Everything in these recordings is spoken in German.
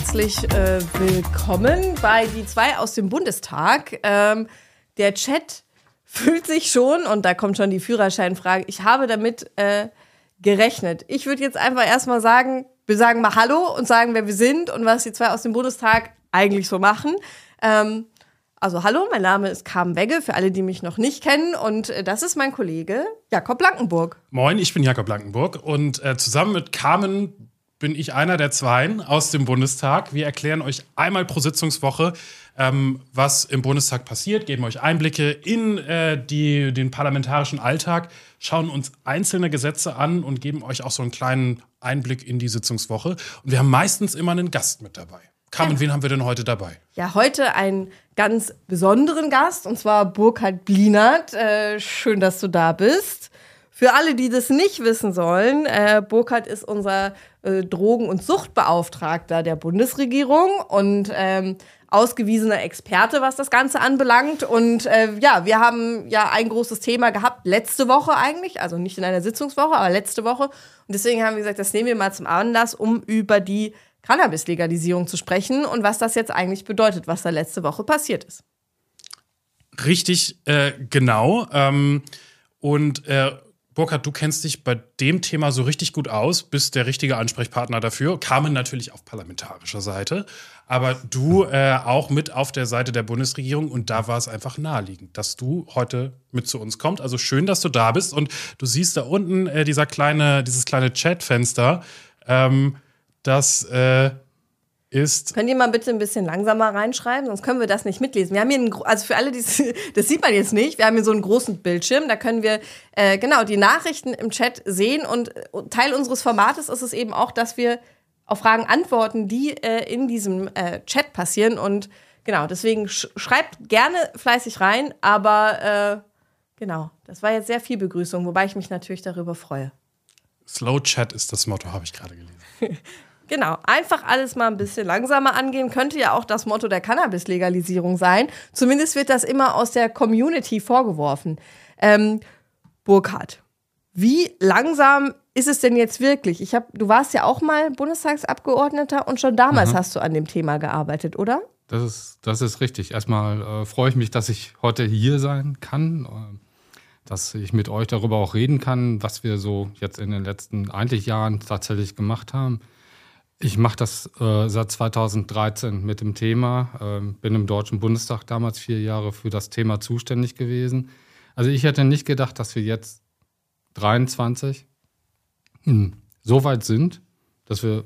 herzlich äh, willkommen bei die zwei aus dem Bundestag. Ähm, der Chat fühlt sich schon, und da kommt schon die Führerscheinfrage, ich habe damit äh, gerechnet. Ich würde jetzt einfach erstmal sagen, wir sagen mal Hallo und sagen, wer wir sind und was die zwei aus dem Bundestag eigentlich so machen. Ähm, also hallo, mein Name ist Carmen Wegge, für alle, die mich noch nicht kennen. Und äh, das ist mein Kollege Jakob Blankenburg. Moin, ich bin Jakob Blankenburg und äh, zusammen mit Carmen bin ich einer der Zweien aus dem Bundestag. Wir erklären euch einmal pro Sitzungswoche, ähm, was im Bundestag passiert, geben euch Einblicke in äh, die, den parlamentarischen Alltag, schauen uns einzelne Gesetze an und geben euch auch so einen kleinen Einblick in die Sitzungswoche. Und wir haben meistens immer einen Gast mit dabei. Carmen, ja. wen haben wir denn heute dabei? Ja, heute einen ganz besonderen Gast, und zwar Burkhard Blinert. Äh, schön, dass du da bist. Für alle, die das nicht wissen sollen, äh, Burkhard ist unser äh, Drogen- und Suchtbeauftragter der Bundesregierung und ähm, ausgewiesener Experte, was das Ganze anbelangt. Und äh, ja, wir haben ja ein großes Thema gehabt, letzte Woche eigentlich, also nicht in einer Sitzungswoche, aber letzte Woche. Und deswegen haben wir gesagt, das nehmen wir mal zum Anlass, um über die Cannabis-Legalisierung zu sprechen und was das jetzt eigentlich bedeutet, was da letzte Woche passiert ist. Richtig, äh, genau. Ähm, und äh, Burkhard, du kennst dich bei dem Thema so richtig gut aus, bist der richtige Ansprechpartner dafür. Carmen natürlich auf parlamentarischer Seite, aber du äh, auch mit auf der Seite der Bundesregierung und da war es einfach naheliegend, dass du heute mit zu uns kommst. Also schön, dass du da bist und du siehst da unten äh, dieser kleine, dieses kleine Chatfenster. Ähm, das äh, ist. Könnt ihr mal bitte ein bisschen langsamer reinschreiben, sonst können wir das nicht mitlesen. Wir haben hier einen, also für alle, die das sieht man jetzt nicht, wir haben hier so einen großen Bildschirm, da können wir äh, genau die Nachrichten im Chat sehen und, Teil unseres Formates ist es eben auch, dass wir auf Fragen antworten, die äh, in diesem äh, Chat passieren und genau, deswegen sch schreibt gerne fleißig rein, aber äh, genau, das war jetzt sehr viel Begrüßung, wobei ich mich natürlich darüber freue. Slow Chat ist das Motto, habe ich gerade gelesen. Genau, einfach alles mal ein bisschen langsamer angehen, könnte ja auch das Motto der Cannabis-Legalisierung sein. Zumindest wird das immer aus der Community vorgeworfen. Ähm, Burkhard, wie langsam ist es denn jetzt wirklich? Ich hab, du warst ja auch mal Bundestagsabgeordneter und schon damals mhm. hast du an dem Thema gearbeitet, oder? Das ist, das ist richtig. Erstmal äh, freue ich mich, dass ich heute hier sein kann, äh, dass ich mit euch darüber auch reden kann, was wir so jetzt in den letzten eigentlich Jahren tatsächlich gemacht haben. Ich mache das äh, seit 2013 mit dem Thema. Ähm, bin im Deutschen Bundestag damals vier Jahre für das Thema zuständig gewesen. Also ich hätte nicht gedacht, dass wir jetzt 23 hm, so weit sind, dass wir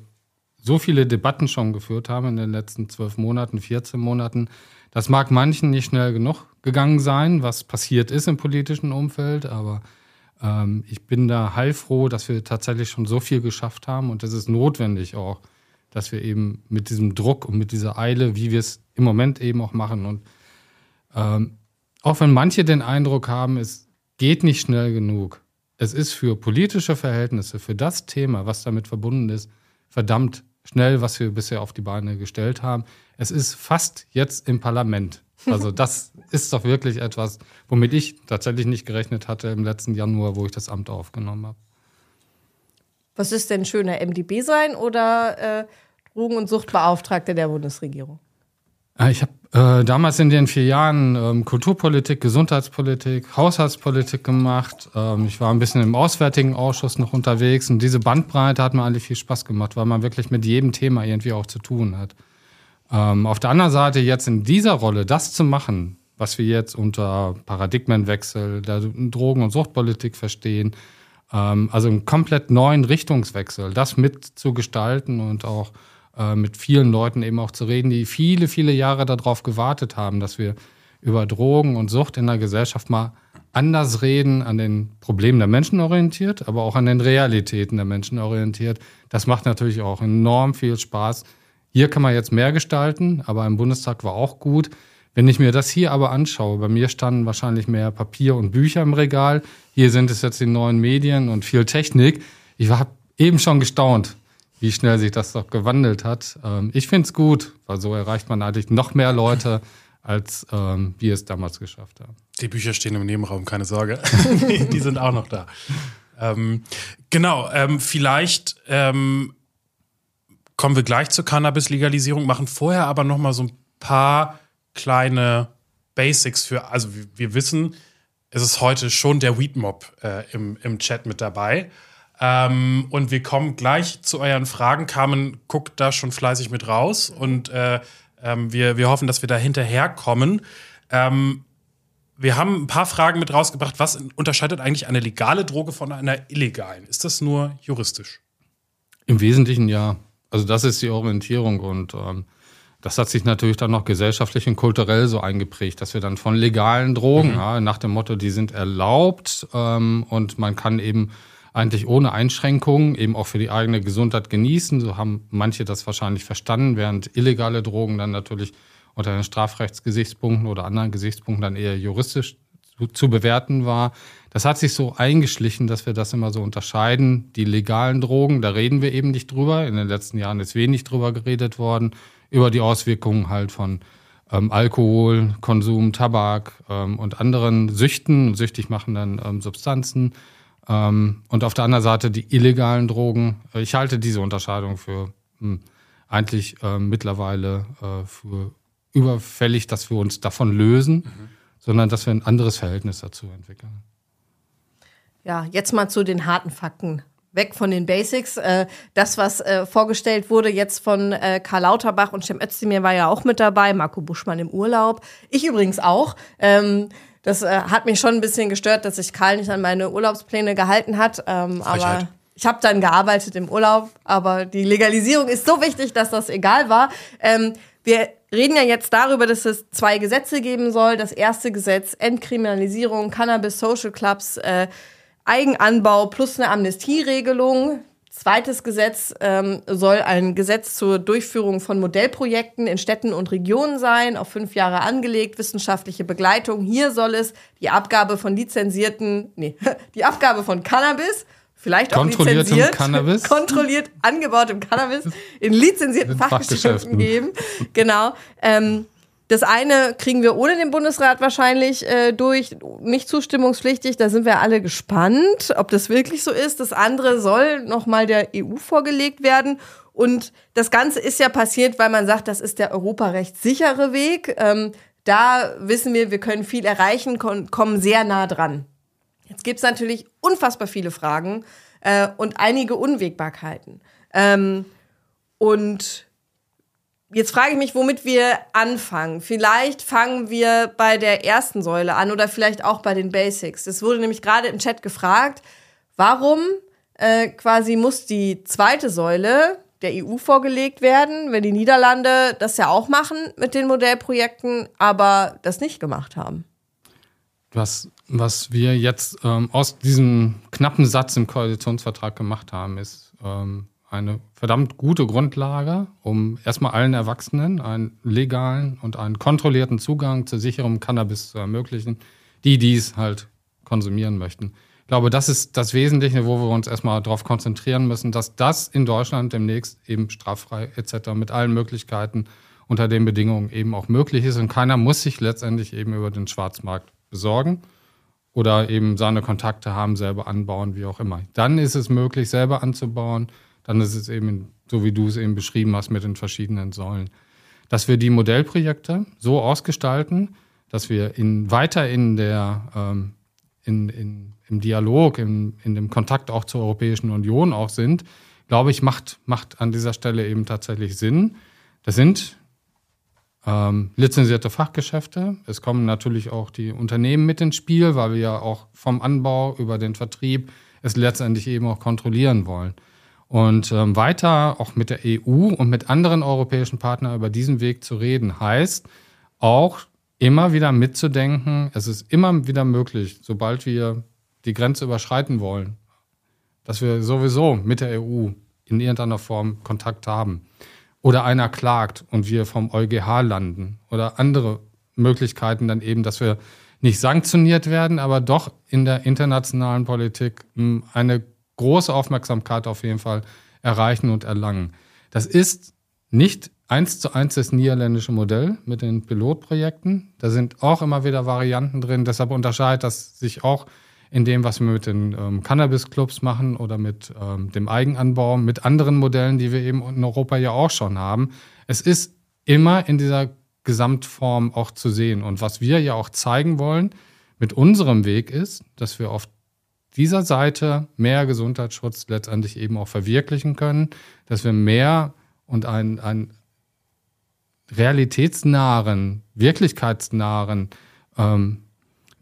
so viele Debatten schon geführt haben in den letzten zwölf Monaten, 14 Monaten. Das mag manchen nicht schnell genug gegangen sein, was passiert ist im politischen Umfeld, aber ähm, ich bin da heilfroh, dass wir tatsächlich schon so viel geschafft haben und es ist notwendig auch, dass wir eben mit diesem Druck und mit dieser Eile, wie wir es im Moment eben auch machen und ähm, auch wenn manche den Eindruck haben, es geht nicht schnell genug, es ist für politische Verhältnisse, für das Thema, was damit verbunden ist, verdammt schnell, was wir bisher auf die Beine gestellt haben. Es ist fast jetzt im Parlament. Also das ist doch wirklich etwas, womit ich tatsächlich nicht gerechnet hatte im letzten Januar, wo ich das Amt aufgenommen habe. Was ist denn schöner, MDB sein oder äh, Drogen- und Suchtbeauftragte der Bundesregierung? Ah, ich habe äh, damals in den vier Jahren ähm, Kulturpolitik, Gesundheitspolitik, Haushaltspolitik gemacht. Ähm, ich war ein bisschen im Auswärtigen Ausschuss noch unterwegs und diese Bandbreite hat mir eigentlich viel Spaß gemacht, weil man wirklich mit jedem Thema irgendwie auch zu tun hat. Ähm, auf der anderen Seite jetzt in dieser Rolle das zu machen, was wir jetzt unter Paradigmenwechsel der Drogen- und Suchtpolitik verstehen, ähm, also einen komplett neuen Richtungswechsel, das mitzugestalten und auch äh, mit vielen Leuten eben auch zu reden, die viele, viele Jahre darauf gewartet haben, dass wir über Drogen und Sucht in der Gesellschaft mal anders reden, an den Problemen der Menschen orientiert, aber auch an den Realitäten der Menschen orientiert. Das macht natürlich auch enorm viel Spaß, hier kann man jetzt mehr gestalten, aber im Bundestag war auch gut. Wenn ich mir das hier aber anschaue, bei mir standen wahrscheinlich mehr Papier und Bücher im Regal. Hier sind es jetzt die neuen Medien und viel Technik. Ich habe eben schon gestaunt, wie schnell sich das doch gewandelt hat. Ähm, ich finde es gut, weil so erreicht man eigentlich noch mehr Leute, als ähm, wir es damals geschafft haben. Die Bücher stehen im Nebenraum, keine Sorge. die sind auch noch da. Ähm, genau, ähm, vielleicht ähm, kommen wir gleich zur Cannabis-Legalisierung, machen vorher aber noch mal so ein paar kleine Basics für, also wir, wissen, es ist heute schon der Weed-Mob äh, im, im Chat mit dabei. Ähm, und wir kommen gleich zu euren Fragen. Carmen guckt da schon fleißig mit raus und äh, ähm, wir, wir hoffen, dass wir da hinterherkommen. Ähm, wir haben ein paar Fragen mit rausgebracht. Was unterscheidet eigentlich eine legale Droge von einer illegalen? Ist das nur juristisch? Im Wesentlichen ja. Also das ist die Orientierung und ähm, das hat sich natürlich dann noch gesellschaftlich und kulturell so eingeprägt, dass wir dann von legalen Drogen, mhm. ja, nach dem Motto, die sind erlaubt ähm, und man kann eben eigentlich ohne Einschränkungen eben auch für die eigene Gesundheit genießen. So haben manche das wahrscheinlich verstanden, während illegale Drogen dann natürlich unter den Strafrechtsgesichtspunkten oder anderen Gesichtspunkten dann eher juristisch zu, zu bewerten war. Das hat sich so eingeschlichen, dass wir das immer so unterscheiden. Die legalen Drogen, da reden wir eben nicht drüber. In den letzten Jahren ist wenig drüber geredet worden, über die Auswirkungen halt von ähm, Alkohol, Konsum, Tabak ähm, und anderen Süchten, süchtig machenden ähm, Substanzen. Ähm, und auf der anderen Seite die illegalen Drogen. Ich halte diese Unterscheidung für mh, hm, eigentlich äh, mittlerweile äh, für überfällig, dass wir uns davon lösen, mhm. Sondern dass wir ein anderes Verhältnis dazu entwickeln. Ja, jetzt mal zu den harten Fakten. Weg von den Basics. Äh, das, was äh, vorgestellt wurde jetzt von äh, Karl Lauterbach und Cem Özdemir war ja auch mit dabei, Marco Buschmann im Urlaub. Ich übrigens auch. Ähm, das hat mich schon ein bisschen gestört, dass sich Karl nicht an meine Urlaubspläne gehalten hat. Ähm, aber ich habe dann gearbeitet im Urlaub, aber die Legalisierung ist so wichtig, dass das egal war. Ähm, wir reden ja jetzt darüber, dass es zwei Gesetze geben soll. Das erste Gesetz, Entkriminalisierung, Cannabis Social Clubs, äh, Eigenanbau plus eine Amnestieregelung. Zweites Gesetz ähm, soll ein Gesetz zur Durchführung von Modellprojekten in Städten und Regionen sein, auf fünf Jahre angelegt, wissenschaftliche Begleitung. Hier soll es die Abgabe von lizenzierten, nee, die Abgabe von Cannabis, vielleicht auch lizenziert, Cannabis. kontrolliert angebautem Cannabis in lizenzierten Fachgeschäften geben. Genau. Ähm, das eine kriegen wir ohne den Bundesrat wahrscheinlich äh, durch, nicht zustimmungspflichtig. Da sind wir alle gespannt, ob das wirklich so ist. Das andere soll nochmal der EU vorgelegt werden. Und das Ganze ist ja passiert, weil man sagt, das ist der europarechtssichere Weg. Ähm, da wissen wir, wir können viel erreichen, kommen sehr nah dran. Jetzt gibt es natürlich unfassbar viele Fragen äh, und einige Unwägbarkeiten. Ähm, und Jetzt frage ich mich, womit wir anfangen. Vielleicht fangen wir bei der ersten Säule an oder vielleicht auch bei den Basics. Es wurde nämlich gerade im Chat gefragt, warum äh, quasi muss die zweite Säule der EU vorgelegt werden, wenn die Niederlande das ja auch machen mit den Modellprojekten, aber das nicht gemacht haben. Was, was wir jetzt ähm, aus diesem knappen Satz im Koalitionsvertrag gemacht haben, ist ähm, eine verdammt gute Grundlage, um erstmal allen Erwachsenen einen legalen und einen kontrollierten Zugang zu sicherem Cannabis zu ermöglichen, die dies halt konsumieren möchten. Ich glaube, das ist das Wesentliche, wo wir uns erstmal darauf konzentrieren müssen, dass das in Deutschland demnächst eben straffrei etc. mit allen Möglichkeiten unter den Bedingungen eben auch möglich ist und keiner muss sich letztendlich eben über den Schwarzmarkt besorgen oder eben seine Kontakte haben, selber anbauen, wie auch immer. Dann ist es möglich, selber anzubauen, dann ist es eben, so wie du es eben beschrieben hast, mit den verschiedenen Säulen. Dass wir die Modellprojekte so ausgestalten, dass wir in, weiter in der, ähm, in, in, im Dialog, in, in dem Kontakt auch zur Europäischen Union auch sind, glaube ich, macht, macht an dieser Stelle eben tatsächlich Sinn. Das sind ähm, lizenzierte Fachgeschäfte. Es kommen natürlich auch die Unternehmen mit ins Spiel, weil wir ja auch vom Anbau über den Vertrieb es letztendlich eben auch kontrollieren wollen. Und ähm, weiter auch mit der EU und mit anderen europäischen Partnern über diesen Weg zu reden, heißt auch immer wieder mitzudenken, es ist immer wieder möglich, sobald wir die Grenze überschreiten wollen, dass wir sowieso mit der EU in irgendeiner Form Kontakt haben. Oder einer klagt und wir vom EuGH landen. Oder andere Möglichkeiten dann eben, dass wir nicht sanktioniert werden, aber doch in der internationalen Politik hm, eine große Aufmerksamkeit auf jeden Fall erreichen und erlangen. Das ist nicht eins zu eins das niederländische Modell mit den Pilotprojekten. Da sind auch immer wieder Varianten drin. Deshalb unterscheidet das sich auch in dem, was wir mit den ähm, Cannabis-Clubs machen oder mit ähm, dem Eigenanbau, mit anderen Modellen, die wir eben in Europa ja auch schon haben. Es ist immer in dieser Gesamtform auch zu sehen. Und was wir ja auch zeigen wollen mit unserem Weg ist, dass wir auf dieser Seite mehr Gesundheitsschutz letztendlich eben auch verwirklichen können, dass wir mehr und einen, einen realitätsnahen, wirklichkeitsnahen ähm,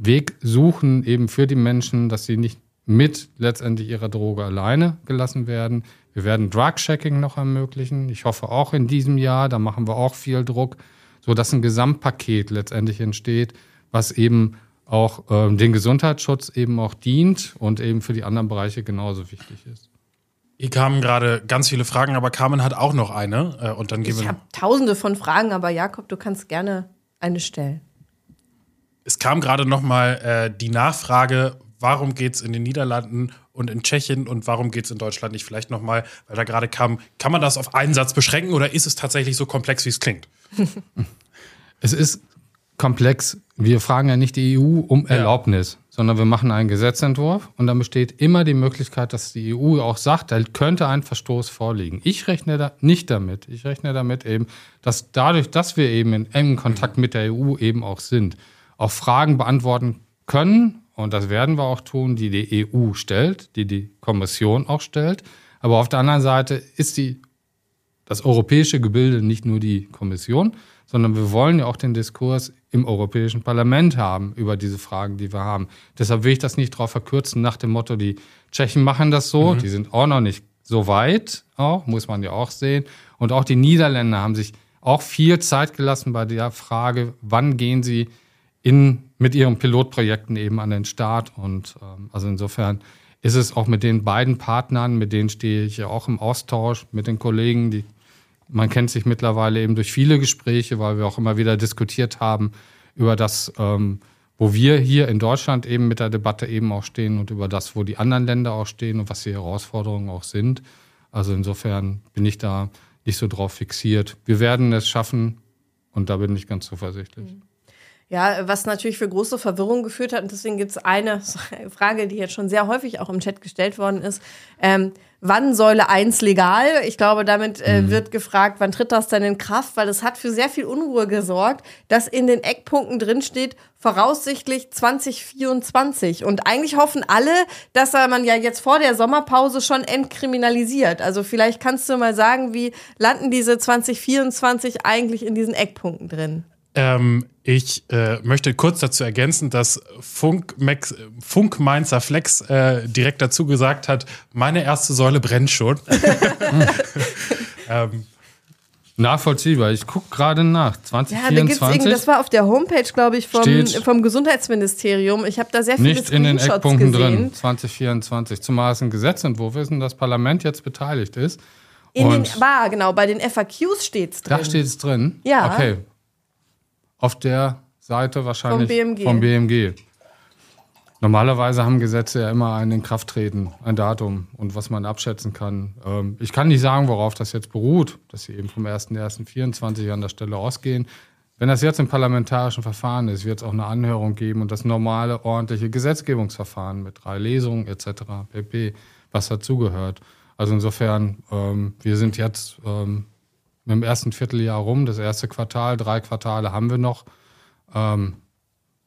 Weg suchen, eben für die Menschen, dass sie nicht mit letztendlich ihrer Droge alleine gelassen werden. Wir werden Drug-Checking noch ermöglichen. Ich hoffe auch in diesem Jahr, da machen wir auch viel Druck, sodass ein Gesamtpaket letztendlich entsteht, was eben auch äh, den Gesundheitsschutz eben auch dient und eben für die anderen Bereiche genauso wichtig ist. Hier kamen gerade ganz viele Fragen, aber Carmen hat auch noch eine. Äh, und dann gehen ich habe tausende von Fragen, aber Jakob, du kannst gerne eine stellen es kam gerade noch mal äh, die Nachfrage, warum geht es in den Niederlanden und in Tschechien und warum geht es in Deutschland nicht vielleicht noch mal, weil da gerade kam, kann man das auf einen Satz beschränken oder ist es tatsächlich so komplex, wie es klingt? es ist komplex. Wir fragen ja nicht die EU um Erlaubnis, ja. sondern wir machen einen Gesetzentwurf und dann besteht immer die Möglichkeit, dass die EU auch sagt, da könnte ein Verstoß vorliegen. Ich rechne da nicht damit. Ich rechne damit eben, dass dadurch, dass wir eben in engem Kontakt mit der EU eben auch sind, auch Fragen beantworten können, und das werden wir auch tun, die die EU stellt, die die Kommission auch stellt. Aber auf der anderen Seite ist die, das europäische Gebilde nicht nur die Kommission, sondern wir wollen ja auch den Diskurs im Europäischen Parlament haben über diese Fragen, die wir haben. Deshalb will ich das nicht darauf verkürzen nach dem Motto, die Tschechen machen das so, mhm. die sind auch noch nicht so weit, auch, muss man ja auch sehen. Und auch die Niederländer haben sich auch viel Zeit gelassen bei der Frage, wann gehen sie in, mit ihren Pilotprojekten eben an den Start. Und ähm, also insofern ist es auch mit den beiden Partnern, mit denen stehe ich ja auch im Austausch, mit den Kollegen, die man kennt sich mittlerweile eben durch viele Gespräche, weil wir auch immer wieder diskutiert haben über das, ähm, wo wir hier in Deutschland eben mit der Debatte eben auch stehen und über das, wo die anderen Länder auch stehen und was die Herausforderungen auch sind. Also insofern bin ich da nicht so drauf fixiert. Wir werden es schaffen und da bin ich ganz zuversichtlich. Mhm. Ja, was natürlich für große Verwirrung geführt hat, und deswegen gibt es eine Frage, die jetzt schon sehr häufig auch im Chat gestellt worden ist. Ähm, wann Säule 1 legal? Ich glaube, damit äh, mhm. wird gefragt, wann tritt das denn in Kraft? Weil es hat für sehr viel Unruhe gesorgt, dass in den Eckpunkten drinsteht, voraussichtlich 2024. Und eigentlich hoffen alle, dass man ja jetzt vor der Sommerpause schon entkriminalisiert. Also vielleicht kannst du mal sagen, wie landen diese 2024 eigentlich in diesen Eckpunkten drin? Ähm, ich äh, möchte kurz dazu ergänzen, dass Funk, Max, Funk Mainzer Flex äh, direkt dazu gesagt hat, meine erste Säule brennt schon. ähm, Nachvollziehbar. Ich gucke gerade nach. 2024. Ja, da das war auf der Homepage, glaube ich, vom, vom Gesundheitsministerium. Ich habe da sehr viele Nicht in den Eckpunkten gesehen. drin. 2024. Zumal es ein Gesetzentwurf ist und das Parlament jetzt beteiligt ist. In und den, war, genau, bei den FAQs steht es drin. Da steht es drin? Ja. Okay, auf der Seite wahrscheinlich vom BMG. Vom BMG. Normalerweise haben Gesetze ja immer ein Inkrafttreten, ein Datum und was man abschätzen kann. Ähm, ich kann nicht sagen, worauf das jetzt beruht, dass sie eben vom 01.01.24 an der Stelle ausgehen. Wenn das jetzt im parlamentarischen Verfahren ist, wird es auch eine Anhörung geben und das normale, ordentliche Gesetzgebungsverfahren mit drei Lesungen etc., pp., was dazugehört. Also insofern, ähm, wir sind jetzt ähm, mit dem ersten Vierteljahr rum, das erste Quartal, drei Quartale haben wir noch. Ähm,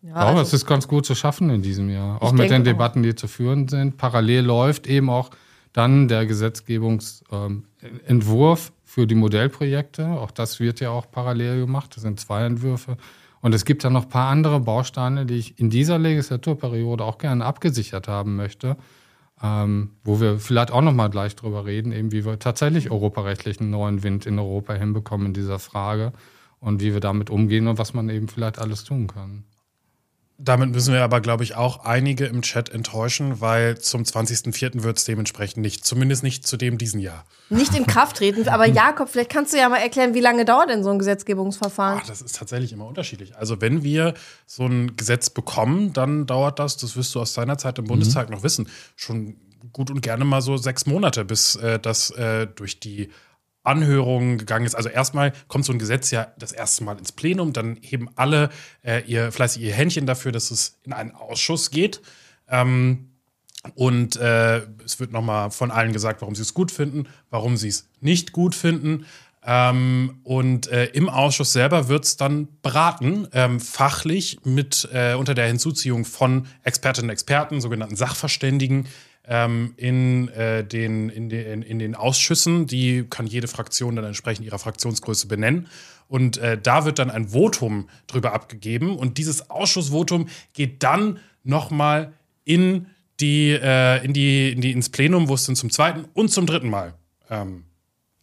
ja, glaube, also, es ist ganz gut zu schaffen in diesem Jahr. Auch mit den Debatten, die zu führen sind. Parallel läuft eben auch dann der Gesetzgebungsentwurf ähm, für die Modellprojekte. Auch das wird ja auch parallel gemacht. Das sind zwei Entwürfe. Und es gibt dann noch ein paar andere Bausteine, die ich in dieser Legislaturperiode auch gerne abgesichert haben möchte ähm, wo wir vielleicht auch noch mal gleich drüber reden, eben wie wir tatsächlich europarechtlich einen neuen Wind in Europa hinbekommen in dieser Frage und wie wir damit umgehen und was man eben vielleicht alles tun kann. Damit müssen wir aber, glaube ich, auch einige im Chat enttäuschen, weil zum 20.04. wird es dementsprechend nicht. Zumindest nicht zu dem diesen Jahr. Nicht in Kraft treten. Aber Jakob, vielleicht kannst du ja mal erklären, wie lange dauert denn so ein Gesetzgebungsverfahren? Ach, das ist tatsächlich immer unterschiedlich. Also, wenn wir so ein Gesetz bekommen, dann dauert das, das wirst du aus deiner Zeit im Bundestag mhm. noch wissen, schon gut und gerne mal so sechs Monate, bis äh, das äh, durch die Anhörungen gegangen ist. Also erstmal kommt so ein Gesetz ja das erste Mal ins Plenum, dann heben alle äh, ihr fleißig ihr Händchen dafür, dass es in einen Ausschuss geht. Ähm, und äh, es wird nochmal von allen gesagt, warum sie es gut finden, warum sie es nicht gut finden. Ähm, und äh, im Ausschuss selber wird es dann beraten, ähm, fachlich mit äh, unter der Hinzuziehung von Expertinnen und Experten, sogenannten Sachverständigen, ähm, in, äh, den, in, den, in den Ausschüssen. Die kann jede Fraktion dann entsprechend ihrer Fraktionsgröße benennen. Und äh, da wird dann ein Votum drüber abgegeben. Und dieses Ausschussvotum geht dann nochmal in äh, in die, in die, ins Plenum, wo es dann zum zweiten und zum dritten Mal ähm,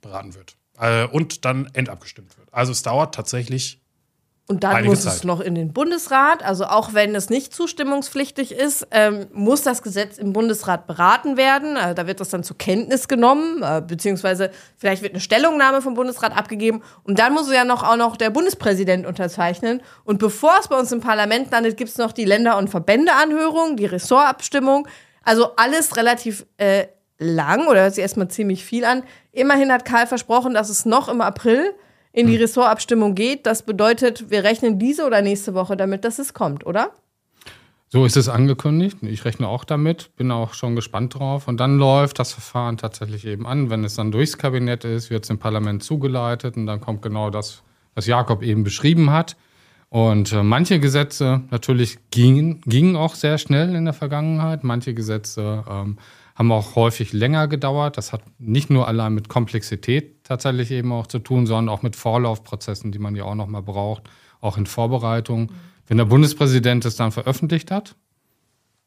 beraten wird. Äh, und dann endabgestimmt wird. Also es dauert tatsächlich und dann muss Zeit. es noch in den Bundesrat. Also auch wenn es nicht zustimmungspflichtig ist, ähm, muss das Gesetz im Bundesrat beraten werden. Also da wird das dann zur Kenntnis genommen, äh, beziehungsweise vielleicht wird eine Stellungnahme vom Bundesrat abgegeben. Und dann muss es ja noch auch noch der Bundespräsident unterzeichnen. Und bevor es bei uns im Parlament landet, gibt es noch die Länder- und Verbändeanhörung, die Ressortabstimmung. Also alles relativ äh, lang oder hört sich erstmal ziemlich viel an. Immerhin hat Karl versprochen, dass es noch im April in die hm. Ressortabstimmung geht. Das bedeutet, wir rechnen diese oder nächste Woche damit, dass es kommt, oder? So ist es angekündigt. Ich rechne auch damit, bin auch schon gespannt drauf. Und dann läuft das Verfahren tatsächlich eben an. Wenn es dann durchs Kabinett ist, wird es im Parlament zugeleitet und dann kommt genau das, was Jakob eben beschrieben hat. Und äh, manche Gesetze natürlich gingen, gingen auch sehr schnell in der Vergangenheit. Manche Gesetze ähm, haben auch häufig länger gedauert. Das hat nicht nur allein mit Komplexität tatsächlich eben auch zu tun, sondern auch mit Vorlaufprozessen, die man ja auch nochmal braucht, auch in Vorbereitung. Wenn der Bundespräsident es dann veröffentlicht hat,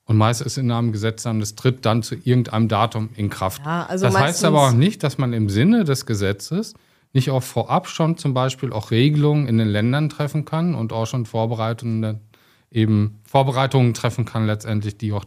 und meist ist in einem Gesetz dann, es tritt dann zu irgendeinem Datum in Kraft. Ja, also das heißt aber auch nicht, dass man im Sinne des Gesetzes nicht auch vorab schon zum Beispiel auch Regelungen in den Ländern treffen kann und auch schon Vorbereitungen eben Vorbereitungen treffen kann letztendlich, die auch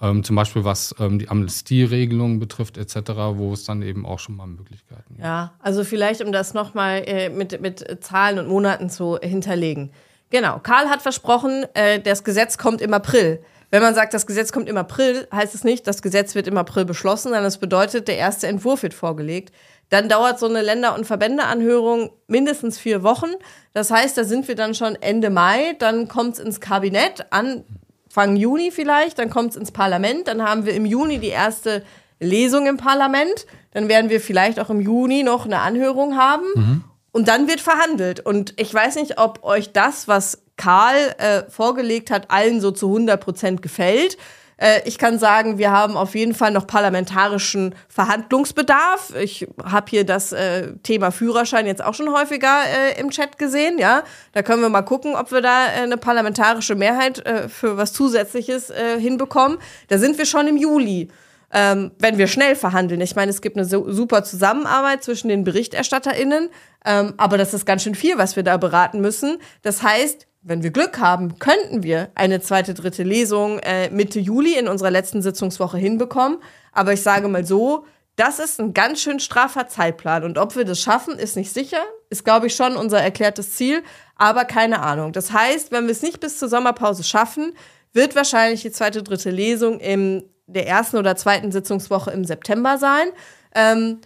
ähm, zum Beispiel was ähm, die Amnestieregelungen betrifft etc., wo es dann eben auch schon mal Möglichkeiten gibt. Ja, also vielleicht, um das nochmal äh, mit, mit Zahlen und Monaten zu hinterlegen. Genau, Karl hat versprochen, äh, das Gesetz kommt im April. Wenn man sagt, das Gesetz kommt im April, heißt es nicht, das Gesetz wird im April beschlossen, sondern es bedeutet, der erste Entwurf wird vorgelegt. Dann dauert so eine Länder- und Verbändeanhörung mindestens vier Wochen. Das heißt, da sind wir dann schon Ende Mai. Dann kommt es ins Kabinett an Anfang Juni vielleicht, dann kommt es ins Parlament, dann haben wir im Juni die erste Lesung im Parlament, dann werden wir vielleicht auch im Juni noch eine Anhörung haben mhm. und dann wird verhandelt. Und ich weiß nicht, ob euch das, was Karl äh, vorgelegt hat, allen so zu 100 Prozent gefällt. Äh, ich kann sagen, wir haben auf jeden Fall noch parlamentarischen Verhandlungsbedarf. Ich habe hier das äh, Thema Führerschein jetzt auch schon häufiger äh, im Chat gesehen. Ja, da können wir mal gucken, ob wir da äh, eine parlamentarische Mehrheit äh, für was Zusätzliches hinbekommen. Da sind wir schon im Juli. Ähm, wenn wir schnell verhandeln. Ich meine, es gibt eine so, super Zusammenarbeit zwischen den BerichterstatterInnen, ähm, aber das ist ganz schön viel, was wir da beraten müssen. Das heißt, wenn wir Glück haben, könnten wir eine zweite, dritte Lesung äh, Mitte Juli in unserer letzten Sitzungswoche hinbekommen. Aber ich sage mal so, das ist ein ganz schön straffer Zeitplan. Und ob wir das schaffen, ist nicht sicher. Ist, glaube ich, schon unser erklärtes Ziel. Aber keine Ahnung. Das heißt, wenn wir es nicht bis zur Sommerpause schaffen, wird wahrscheinlich die zweite, dritte Lesung in der ersten oder zweiten Sitzungswoche im September sein. Ähm,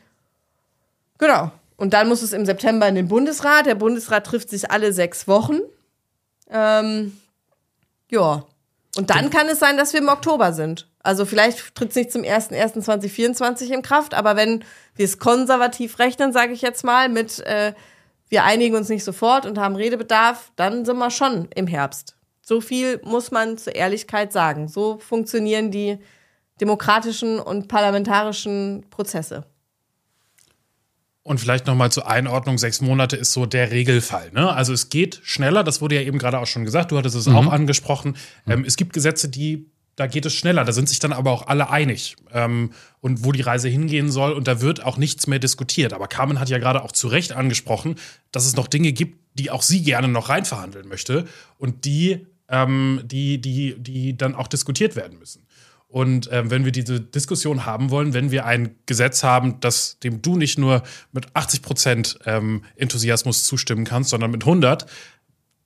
genau. Und dann muss es im September in den Bundesrat. Der Bundesrat trifft sich alle sechs Wochen. Ähm, ja. Und dann kann es sein, dass wir im Oktober sind. Also vielleicht tritt es nicht zum 01.01.2024 in Kraft, aber wenn wir es konservativ rechnen, sage ich jetzt mal, mit äh, wir einigen uns nicht sofort und haben Redebedarf, dann sind wir schon im Herbst. So viel muss man zur Ehrlichkeit sagen. So funktionieren die demokratischen und parlamentarischen Prozesse. Und vielleicht nochmal zur Einordnung, sechs Monate ist so der Regelfall. Ne? Also es geht schneller, das wurde ja eben gerade auch schon gesagt, du hattest es mhm. auch angesprochen. Ähm, es gibt Gesetze, die, da geht es schneller, da sind sich dann aber auch alle einig ähm, und wo die Reise hingehen soll und da wird auch nichts mehr diskutiert. Aber Carmen hat ja gerade auch zu Recht angesprochen, dass es noch Dinge gibt, die auch sie gerne noch reinverhandeln möchte und die, ähm, die, die, die dann auch diskutiert werden müssen. Und äh, wenn wir diese Diskussion haben wollen, wenn wir ein Gesetz haben, das dem du nicht nur mit 80 Prozent ähm, Enthusiasmus zustimmen kannst, sondern mit 100,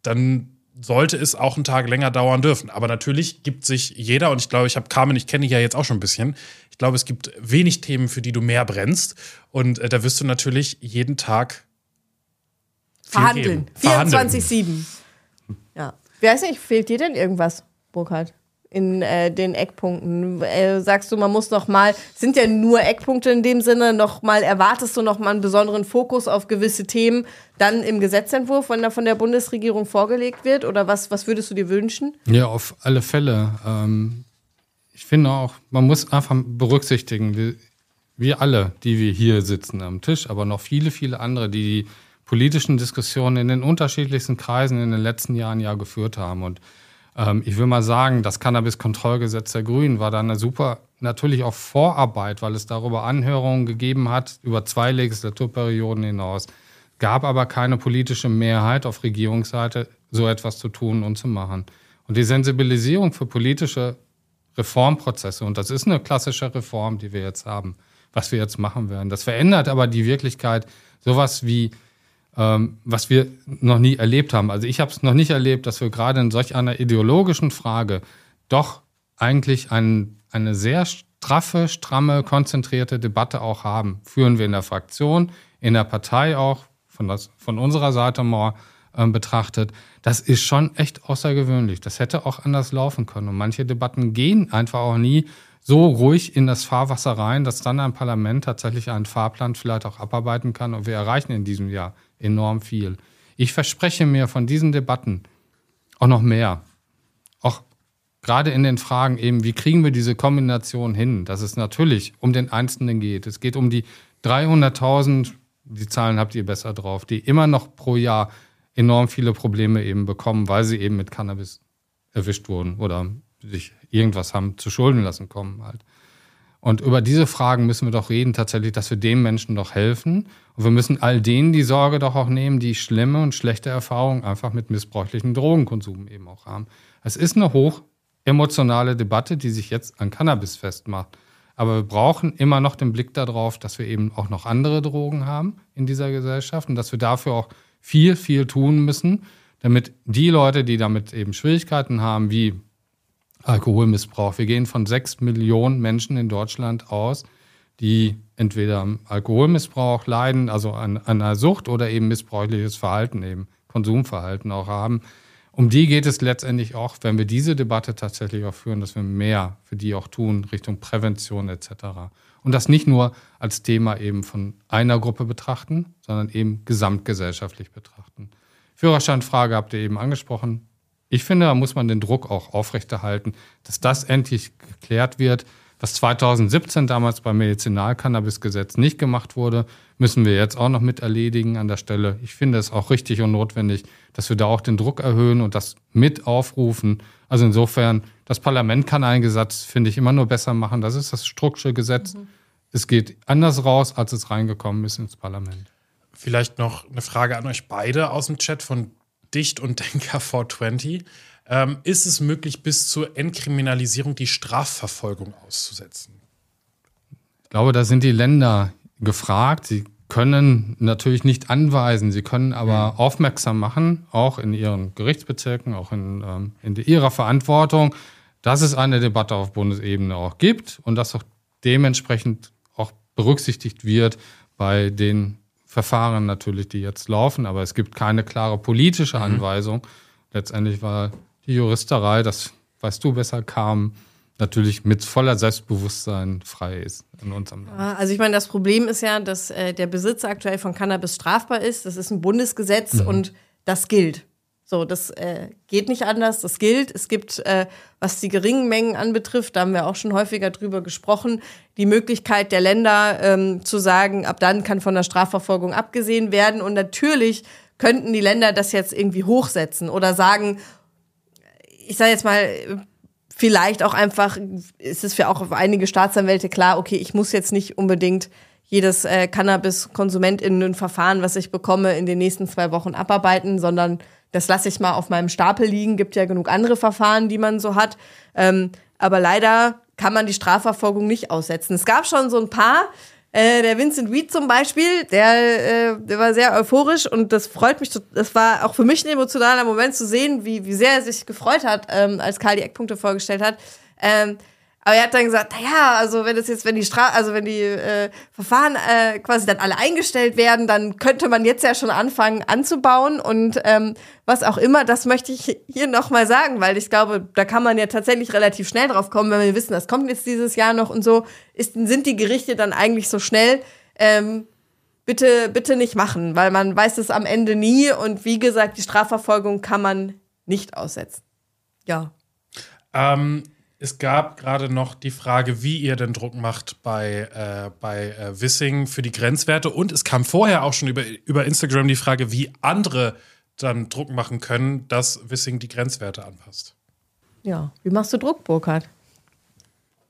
dann sollte es auch einen Tag länger dauern dürfen. Aber natürlich gibt sich jeder, und ich glaube, ich habe Carmen, ich kenne dich ja jetzt auch schon ein bisschen, ich glaube, es gibt wenig Themen, für die du mehr brennst. Und äh, da wirst du natürlich jeden Tag verhandeln. 24-7. Ja. Wer weiß nicht, fehlt dir denn irgendwas, Burkhard? In äh, den Eckpunkten? Äh, sagst du, man muss noch mal, sind ja nur Eckpunkte in dem Sinne, noch mal erwartest du noch mal einen besonderen Fokus auf gewisse Themen dann im Gesetzentwurf, wenn er von der Bundesregierung vorgelegt wird? Oder was, was würdest du dir wünschen? Ja, auf alle Fälle. Ähm, ich finde auch, man muss einfach berücksichtigen, wir, wir alle, die wir hier sitzen am Tisch, aber noch viele, viele andere, die die politischen Diskussionen in den unterschiedlichsten Kreisen in den letzten Jahren ja geführt haben. Und ähm, ich will mal sagen, das Cannabis-Kontrollgesetz der Grünen war da eine super, natürlich auch Vorarbeit, weil es darüber Anhörungen gegeben hat, über zwei Legislaturperioden hinaus. Gab aber keine politische Mehrheit auf Regierungsseite, so etwas zu tun und zu machen. Und die Sensibilisierung für politische Reformprozesse, und das ist eine klassische Reform, die wir jetzt haben, was wir jetzt machen werden. Das verändert aber die Wirklichkeit, sowas wie ähm, was wir noch nie erlebt haben. Also ich habe es noch nicht erlebt, dass wir gerade in solch einer ideologischen Frage doch eigentlich ein, eine sehr straffe, stramme, konzentrierte Debatte auch haben. Führen wir in der Fraktion, in der Partei auch, von, das, von unserer Seite mal äh, betrachtet. Das ist schon echt außergewöhnlich. Das hätte auch anders laufen können. Und manche Debatten gehen einfach auch nie so ruhig in das Fahrwasser rein, dass dann ein Parlament tatsächlich einen Fahrplan vielleicht auch abarbeiten kann. Und wir erreichen in diesem Jahr enorm viel. Ich verspreche mir von diesen Debatten auch noch mehr. Auch gerade in den Fragen eben, wie kriegen wir diese Kombination hin, dass es natürlich um den Einzelnen geht. Es geht um die 300.000, die Zahlen habt ihr besser drauf, die immer noch pro Jahr enorm viele Probleme eben bekommen, weil sie eben mit Cannabis erwischt wurden oder sich irgendwas haben zu Schulden lassen kommen halt. Und über diese Fragen müssen wir doch reden, tatsächlich, dass wir dem Menschen doch helfen. Und wir müssen all denen die Sorge doch auch nehmen, die schlimme und schlechte Erfahrungen einfach mit missbräuchlichen Drogenkonsum eben auch haben. Es ist eine hoch emotionale Debatte, die sich jetzt an Cannabis festmacht. Aber wir brauchen immer noch den Blick darauf, dass wir eben auch noch andere Drogen haben in dieser Gesellschaft und dass wir dafür auch viel, viel tun müssen, damit die Leute, die damit eben Schwierigkeiten haben, wie Alkoholmissbrauch. Wir gehen von sechs Millionen Menschen in Deutschland aus, die entweder am Alkoholmissbrauch leiden, also an, an einer Sucht oder eben missbräuchliches Verhalten, eben Konsumverhalten auch haben. Um die geht es letztendlich auch, wenn wir diese Debatte tatsächlich auch führen, dass wir mehr für die auch tun, Richtung Prävention etc. Und das nicht nur als Thema eben von einer Gruppe betrachten, sondern eben gesamtgesellschaftlich betrachten. Führerscheinfrage habt ihr eben angesprochen. Ich finde, da muss man den Druck auch aufrechterhalten, dass das endlich geklärt wird. Was 2017 damals beim Medizinalcannabisgesetz nicht gemacht wurde, müssen wir jetzt auch noch mit erledigen an der Stelle. Ich finde es auch richtig und notwendig, dass wir da auch den Druck erhöhen und das mit aufrufen. Also insofern, das Parlament kann einen Gesetz, finde ich, immer nur besser machen. Das ist das Strukture Gesetz. Mhm. Es geht anders raus, als es reingekommen ist ins Parlament. Vielleicht noch eine Frage an euch beide aus dem Chat von Dicht und Denker 420, ähm, ist es möglich, bis zur Entkriminalisierung die Strafverfolgung auszusetzen? Ich glaube, da sind die Länder gefragt. Sie können natürlich nicht anweisen, sie können aber mhm. aufmerksam machen, auch in ihren Gerichtsbezirken, auch in, ähm, in ihrer Verantwortung, dass es eine Debatte auf Bundesebene auch gibt und dass auch dementsprechend auch berücksichtigt wird bei den Verfahren natürlich, die jetzt laufen, aber es gibt keine klare politische mhm. Anweisung. Mhm. Letztendlich war die Juristerei, das weißt du besser, kam natürlich mit voller Selbstbewusstsein frei ist in unserem Land. Also ich meine, das Problem ist ja, dass äh, der Besitz aktuell von Cannabis strafbar ist. Das ist ein Bundesgesetz mhm. und das gilt. So, das äh, geht nicht anders, das gilt. Es gibt, äh, was die geringen Mengen anbetrifft, da haben wir auch schon häufiger drüber gesprochen, die Möglichkeit der Länder ähm, zu sagen, ab dann kann von der Strafverfolgung abgesehen werden. Und natürlich könnten die Länder das jetzt irgendwie hochsetzen oder sagen, ich sage jetzt mal, vielleicht auch einfach, ist es für auch einige Staatsanwälte klar, okay, ich muss jetzt nicht unbedingt jedes äh, Cannabis-KonsumentInnen-Verfahren, was ich bekomme, in den nächsten zwei Wochen abarbeiten, sondern das lasse ich mal auf meinem Stapel liegen. Gibt ja genug andere Verfahren, die man so hat. Ähm, aber leider kann man die Strafverfolgung nicht aussetzen. Es gab schon so ein paar. Äh, der Vincent Reed zum Beispiel, der, äh, der war sehr euphorisch und das freut mich. Das war auch für mich ein emotionaler Moment zu sehen, wie, wie sehr er sich gefreut hat, ähm, als Karl die Eckpunkte vorgestellt hat. Ähm, Aber er hat dann gesagt, naja, also wenn das jetzt, wenn die Stra also wenn die äh, Verfahren äh, quasi dann alle eingestellt werden, dann könnte man jetzt ja schon anfangen anzubauen und ähm, was auch immer, das möchte ich hier nochmal sagen, weil ich glaube, da kann man ja tatsächlich relativ schnell drauf kommen, wenn wir wissen, das kommt jetzt dieses Jahr noch und so, ist, sind die Gerichte dann eigentlich so schnell, ähm, bitte, bitte nicht machen, weil man weiß es am Ende nie und wie gesagt, die Strafverfolgung kann man nicht aussetzen. Ja. Ähm, es gab gerade noch die Frage, wie ihr den Druck macht bei, äh, bei äh, Wissing für die Grenzwerte. Und es kam vorher auch schon über, über Instagram die Frage, wie andere dann Druck machen können, dass Wissing die Grenzwerte anpasst. Ja, wie machst du Druck, Burkhard?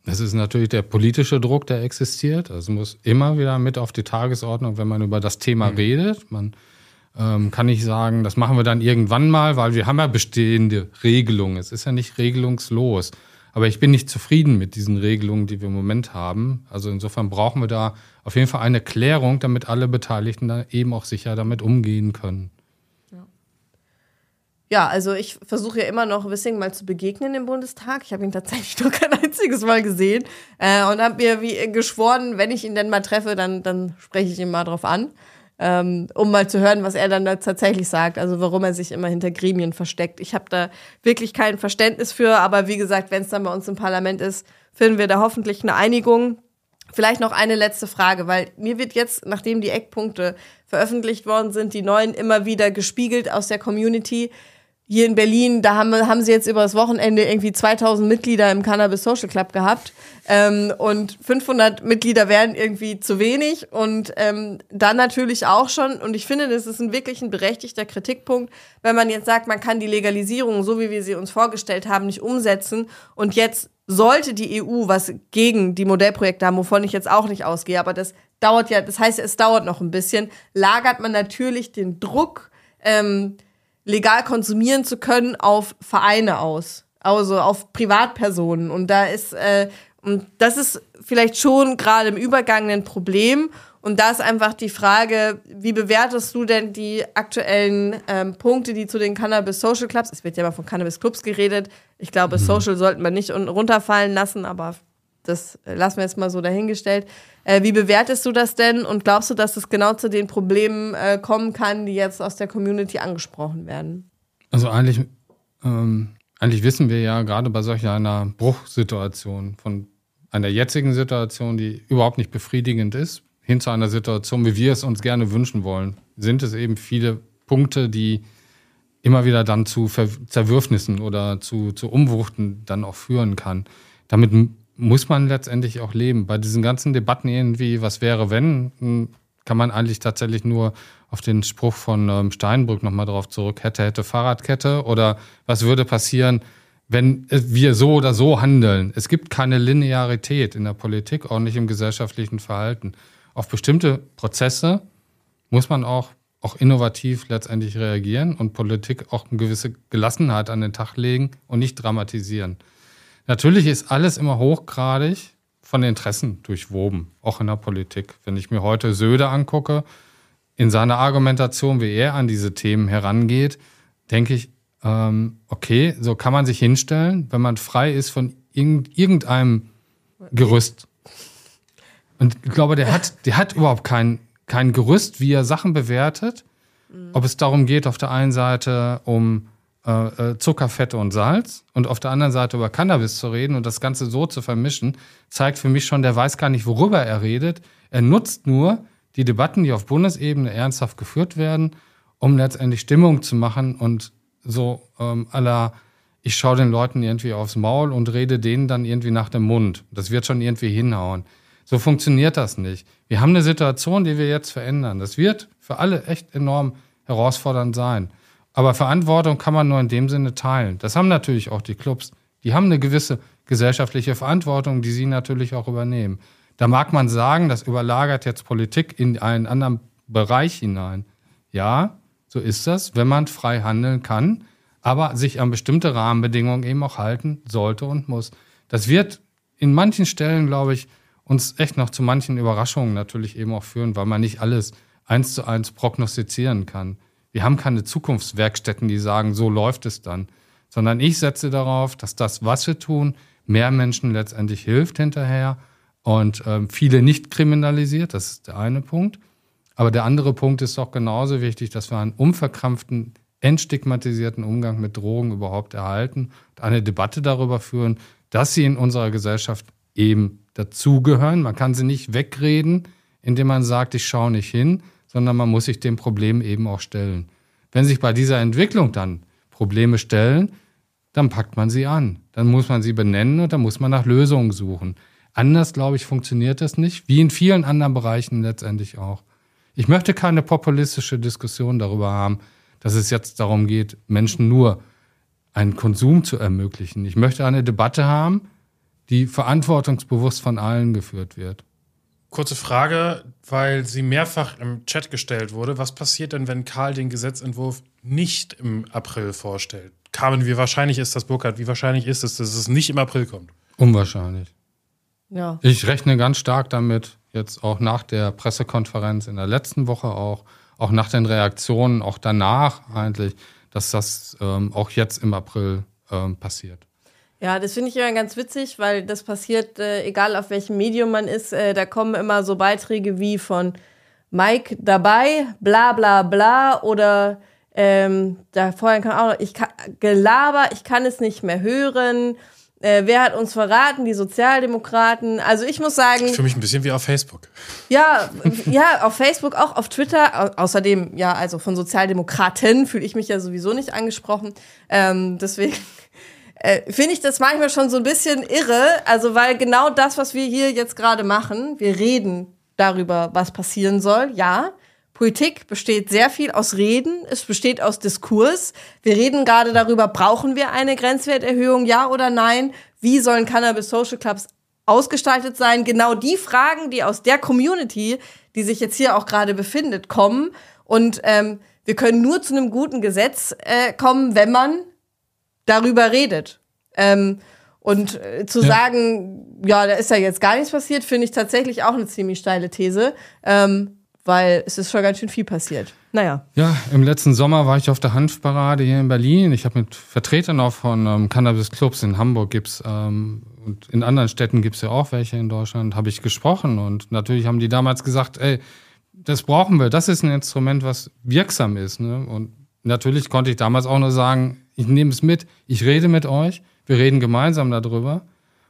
Das ist natürlich der politische Druck, der existiert. Also muss immer wieder mit auf die Tagesordnung, wenn man über das Thema mhm. redet. Man ähm, kann nicht sagen, das machen wir dann irgendwann mal, weil wir haben ja bestehende Regelungen. Es ist ja nicht regelungslos. Aber ich bin nicht zufrieden mit diesen Regelungen, die wir im Moment haben. Also insofern brauchen wir da auf jeden Fall eine Klärung, damit alle Beteiligten da eben auch sicher damit umgehen können. Ja, also ich versuche ja immer noch Wissing mal zu begegnen im Bundestag. Ich habe ihn tatsächlich noch kein einziges Mal gesehen äh, und habe mir wie geschworen, wenn ich ihn denn mal treffe, dann, dann spreche ich ihn mal drauf an ähm, um mal zu hören, was er dann da tatsächlich sagt, also warum er sich immer hinter Gremien versteckt. Ich habe da wirklich kein Verständnis für, aber wie gesagt, wenn es dann bei uns im Parlament ist, finden wir da hoffentlich eine Einigung. Vielleicht noch eine letzte Frage, weil mir wird jetzt, nachdem die Eckpunkte veröffentlicht worden sind, die neuen immer wieder gespiegelt aus der Community hier in Berlin, da haben, haben sie jetzt über das Wochenende irgendwie 2000 Mitglieder im Cannabis Social Club gehabt. Ähm, und 500 Mitglieder wären irgendwie zu wenig. Und ähm, dann natürlich auch schon, und ich finde, das ist ein wirklich ein berechtigter Kritikpunkt, wenn man jetzt sagt, man kann die Legalisierung, so wie wir sie uns vorgestellt haben, nicht umsetzen. Und jetzt sollte die EU was gegen die Modellprojekte haben, wovon ich jetzt auch nicht ausgehe, aber das dauert ja, das heißt, es dauert noch ein bisschen, lagert man natürlich den Druck, ähm, legal konsumieren zu können, auf Vereine aus. Also auf Privatpersonen. Und da ist, äh, und das ist vielleicht schon gerade im Übergang ein Problem. Und da ist einfach die Frage, wie bewertest du denn die aktuellen ähm, Punkte, die zu den Cannabis Social Clubs, es wird ja immer von Cannabis Clubs geredet, ich glaube, mhm. Social sollten wir nicht runterfallen lassen, aber das lassen wir jetzt mal so dahingestellt. Äh, wie bewertest du das denn und glaubst du, dass es genau zu den Problemen äh, kommen kann, die jetzt aus der Community angesprochen werden? Also eigentlich, ähm, eigentlich wissen wir ja gerade bei solch einer Bruchsituation von einer jetzigen Situation, die überhaupt nicht befriedigend ist, hin zu einer Situation, wie wir es uns gerne wünschen wollen, sind es eben viele Punkte, die immer wieder dann zu Ver Zerwürfnissen oder zu, zu Umwuchten dann auch führen kann. Damit muss man letztendlich auch leben. Bei diesen ganzen Debatten irgendwie, was wäre, wenn, hm, kann man eigentlich tatsächlich nur auf den Spruch von ähm, Steinbrück nochmal drauf zurück, hätte, hätte Fahrradkette oder was würde passieren, wenn wir so oder so handeln. Es gibt keine Linearität in der Politik, auch nicht im gesellschaftlichen Verhalten. Auf bestimmte Prozesse muss man auch, auch innovativ letztendlich reagieren und Politik auch eine gewisse Gelassenheit an den Tag legen und nicht dramatisieren. Natürlich ist alles immer hochgradig von Interessen durchwoben, auch in der Politik. Wenn ich mir heute Söder angucke, in seiner Argumentation, wie er an diese Themen herangeht, denke ich, ähm, okay, so kann man sich hinstellen, wenn man frei ist von irgendeinem Gerüst. Und ich glaube, der hat, der hat überhaupt kein, kein Gerüst, wie er Sachen bewertet. Ob es darum geht, auf der einen Seite um Zucker, Fette und Salz und auf der anderen Seite über Cannabis zu reden und das Ganze so zu vermischen, zeigt für mich schon, der weiß gar nicht, worüber er redet. Er nutzt nur die Debatten, die auf Bundesebene ernsthaft geführt werden, um letztendlich Stimmung zu machen und so ähm, aller, ich schaue den Leuten irgendwie aufs Maul und rede denen dann irgendwie nach dem Mund. Das wird schon irgendwie hinhauen. So funktioniert das nicht. Wir haben eine Situation, die wir jetzt verändern. Das wird für alle echt enorm herausfordernd sein. Aber Verantwortung kann man nur in dem Sinne teilen. Das haben natürlich auch die Clubs. Die haben eine gewisse gesellschaftliche Verantwortung, die sie natürlich auch übernehmen. Da mag man sagen, das überlagert jetzt Politik in einen anderen Bereich hinein. Ja, so ist das, wenn man frei handeln kann, aber sich an bestimmte Rahmenbedingungen eben auch halten sollte und muss. Das wird in manchen Stellen, glaube ich, uns echt noch zu manchen Überraschungen natürlich eben auch führen, weil man nicht alles eins zu eins prognostizieren kann. Wir haben keine Zukunftswerkstätten, die sagen, so läuft es dann, sondern ich setze darauf, dass das, was wir tun, mehr Menschen letztendlich hilft hinterher und ähm, viele nicht kriminalisiert. Das ist der eine Punkt. Aber der andere Punkt ist doch genauso wichtig, dass wir einen unverkrampften, entstigmatisierten Umgang mit Drogen überhaupt erhalten und eine Debatte darüber führen, dass sie in unserer Gesellschaft eben dazugehören. Man kann sie nicht wegreden, indem man sagt, ich schaue nicht hin, sondern man muss sich dem Problem eben auch stellen. Wenn sich bei dieser Entwicklung dann Probleme stellen, dann packt man sie an. Dann muss man sie benennen und dann muss man nach Lösungen suchen. Anders, glaube ich, funktioniert das nicht, wie in vielen anderen Bereichen letztendlich auch. Ich möchte keine populistische Diskussion darüber haben, dass es jetzt darum geht, Menschen nur einen Konsum zu ermöglichen. Ich möchte eine Debatte haben, die verantwortungsbewusst von allen geführt wird. Kurze Frage, weil sie mehrfach im Chat gestellt wurde. Was passiert denn, wenn Karl den Gesetzentwurf nicht im April vorstellt? Carmen, wie wahrscheinlich ist das, Burkhard? Wie wahrscheinlich ist es, dass es nicht im April kommt? Unwahrscheinlich. Ja. Ich rechne ganz stark damit, jetzt auch nach der Pressekonferenz in der letzten Woche auch, auch nach den Reaktionen, auch danach eigentlich, dass das ähm, auch jetzt im April ähm, passiert. Ja, das finde ich immer ganz witzig, weil das passiert, äh, egal auf welchem Medium man ist, äh, da kommen immer so Beiträge wie von Mike dabei, bla bla bla oder ähm, da vorher kann auch noch, ich kann, Gelaber, ich kann es nicht mehr hören. Äh, wer hat uns verraten? Die Sozialdemokraten. Also ich muss sagen. Für mich ein bisschen wie auf Facebook. Ja, ja, auf Facebook, auch auf Twitter. Au außerdem, ja, also von Sozialdemokraten fühle ich mich ja sowieso nicht angesprochen. Ähm, deswegen äh, finde ich das manchmal schon so ein bisschen irre. Also, weil genau das, was wir hier jetzt gerade machen, wir reden darüber, was passieren soll, ja. Politik besteht sehr viel aus Reden, es besteht aus Diskurs. Wir reden gerade darüber, brauchen wir eine Grenzwerterhöhung, ja oder nein? Wie sollen Cannabis Social Clubs ausgestaltet sein? Genau die Fragen, die aus der Community, die sich jetzt hier auch gerade befindet, kommen. Und ähm, wir können nur zu einem guten Gesetz äh, kommen, wenn man darüber redet. Ähm, und äh, zu ja. sagen, ja, da ist ja jetzt gar nichts passiert, finde ich tatsächlich auch eine ziemlich steile These, ähm, weil es ist schon ganz schön viel passiert. Naja. Ja, im letzten Sommer war ich auf der Hanfparade hier in Berlin. Ich habe mit Vertretern auch von ähm, Cannabis-Clubs in Hamburg gibt's ähm, und in anderen Städten gibt es ja auch welche in Deutschland, habe ich gesprochen. Und natürlich haben die damals gesagt, ey, das brauchen wir, das ist ein Instrument, was wirksam ist. Ne? Und natürlich konnte ich damals auch nur sagen, ich nehme es mit, ich rede mit euch, wir reden gemeinsam darüber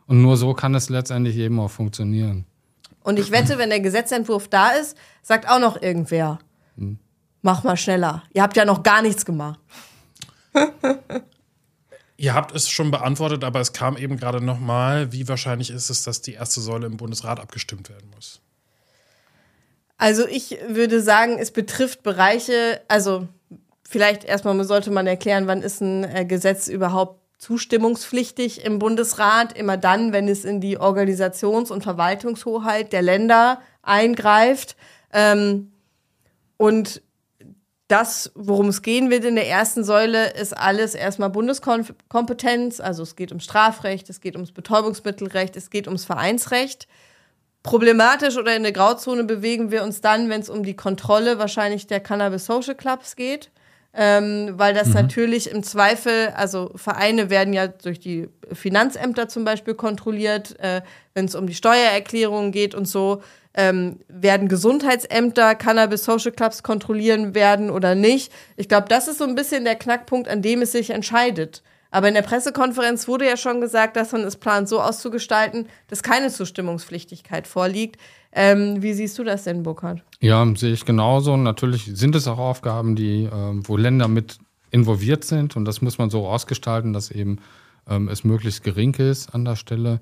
und nur so kann es letztendlich eben auch funktionieren. Und ich wette, wenn der Gesetzentwurf da ist, sagt auch noch irgendwer, hm. mach mal schneller. Ihr habt ja noch gar nichts gemacht. Ihr habt es schon beantwortet, aber es kam eben gerade noch mal. Wie wahrscheinlich ist es, dass die erste Säule im Bundesrat abgestimmt werden muss? Also ich würde sagen, es betrifft Bereiche, also vielleicht erstmal sollte man erklären, wann ist ein äh, Gesetz überhaupt zustimmungspflichtig im Bundesrat? Immer dann, wenn es in die Organisations- und Verwaltungshoheit der Länder eingreift. Ähm, und das, worum es gehen wird in der ersten Säule, ist alles erstmal Bundeskompetenz. Also es geht um Strafrecht, es geht ums Betäubungsmittelrecht, es geht ums Vereinsrecht. Problematisch oder in der Grauzone bewegen wir uns dann, wenn es um die Kontrolle wahrscheinlich der Cannabis Social Clubs geht ähm, weil das mhm. natürlich im Zweifel, also Vereine werden ja durch die Finanzämter zum Beispiel kontrolliert, äh, wenn es um die Steuererklärungen geht und so, ähm, werden Gesundheitsämter Cannabis Social Clubs kontrollieren werden oder nicht. Ich glaube, das ist so ein bisschen der Knackpunkt, an dem es sich entscheidet. Aber in der Pressekonferenz wurde ja schon gesagt, dass man es plant, so auszugestalten, dass keine Zustimmungspflichtigkeit vorliegt. Ähm, wie siehst du das denn, Burkhard? Ja, sehe ich genauso. Natürlich sind es auch Aufgaben, die, äh, wo Länder mit involviert sind. Und das muss man so ausgestalten, dass eben ähm, es möglichst gering ist an der Stelle.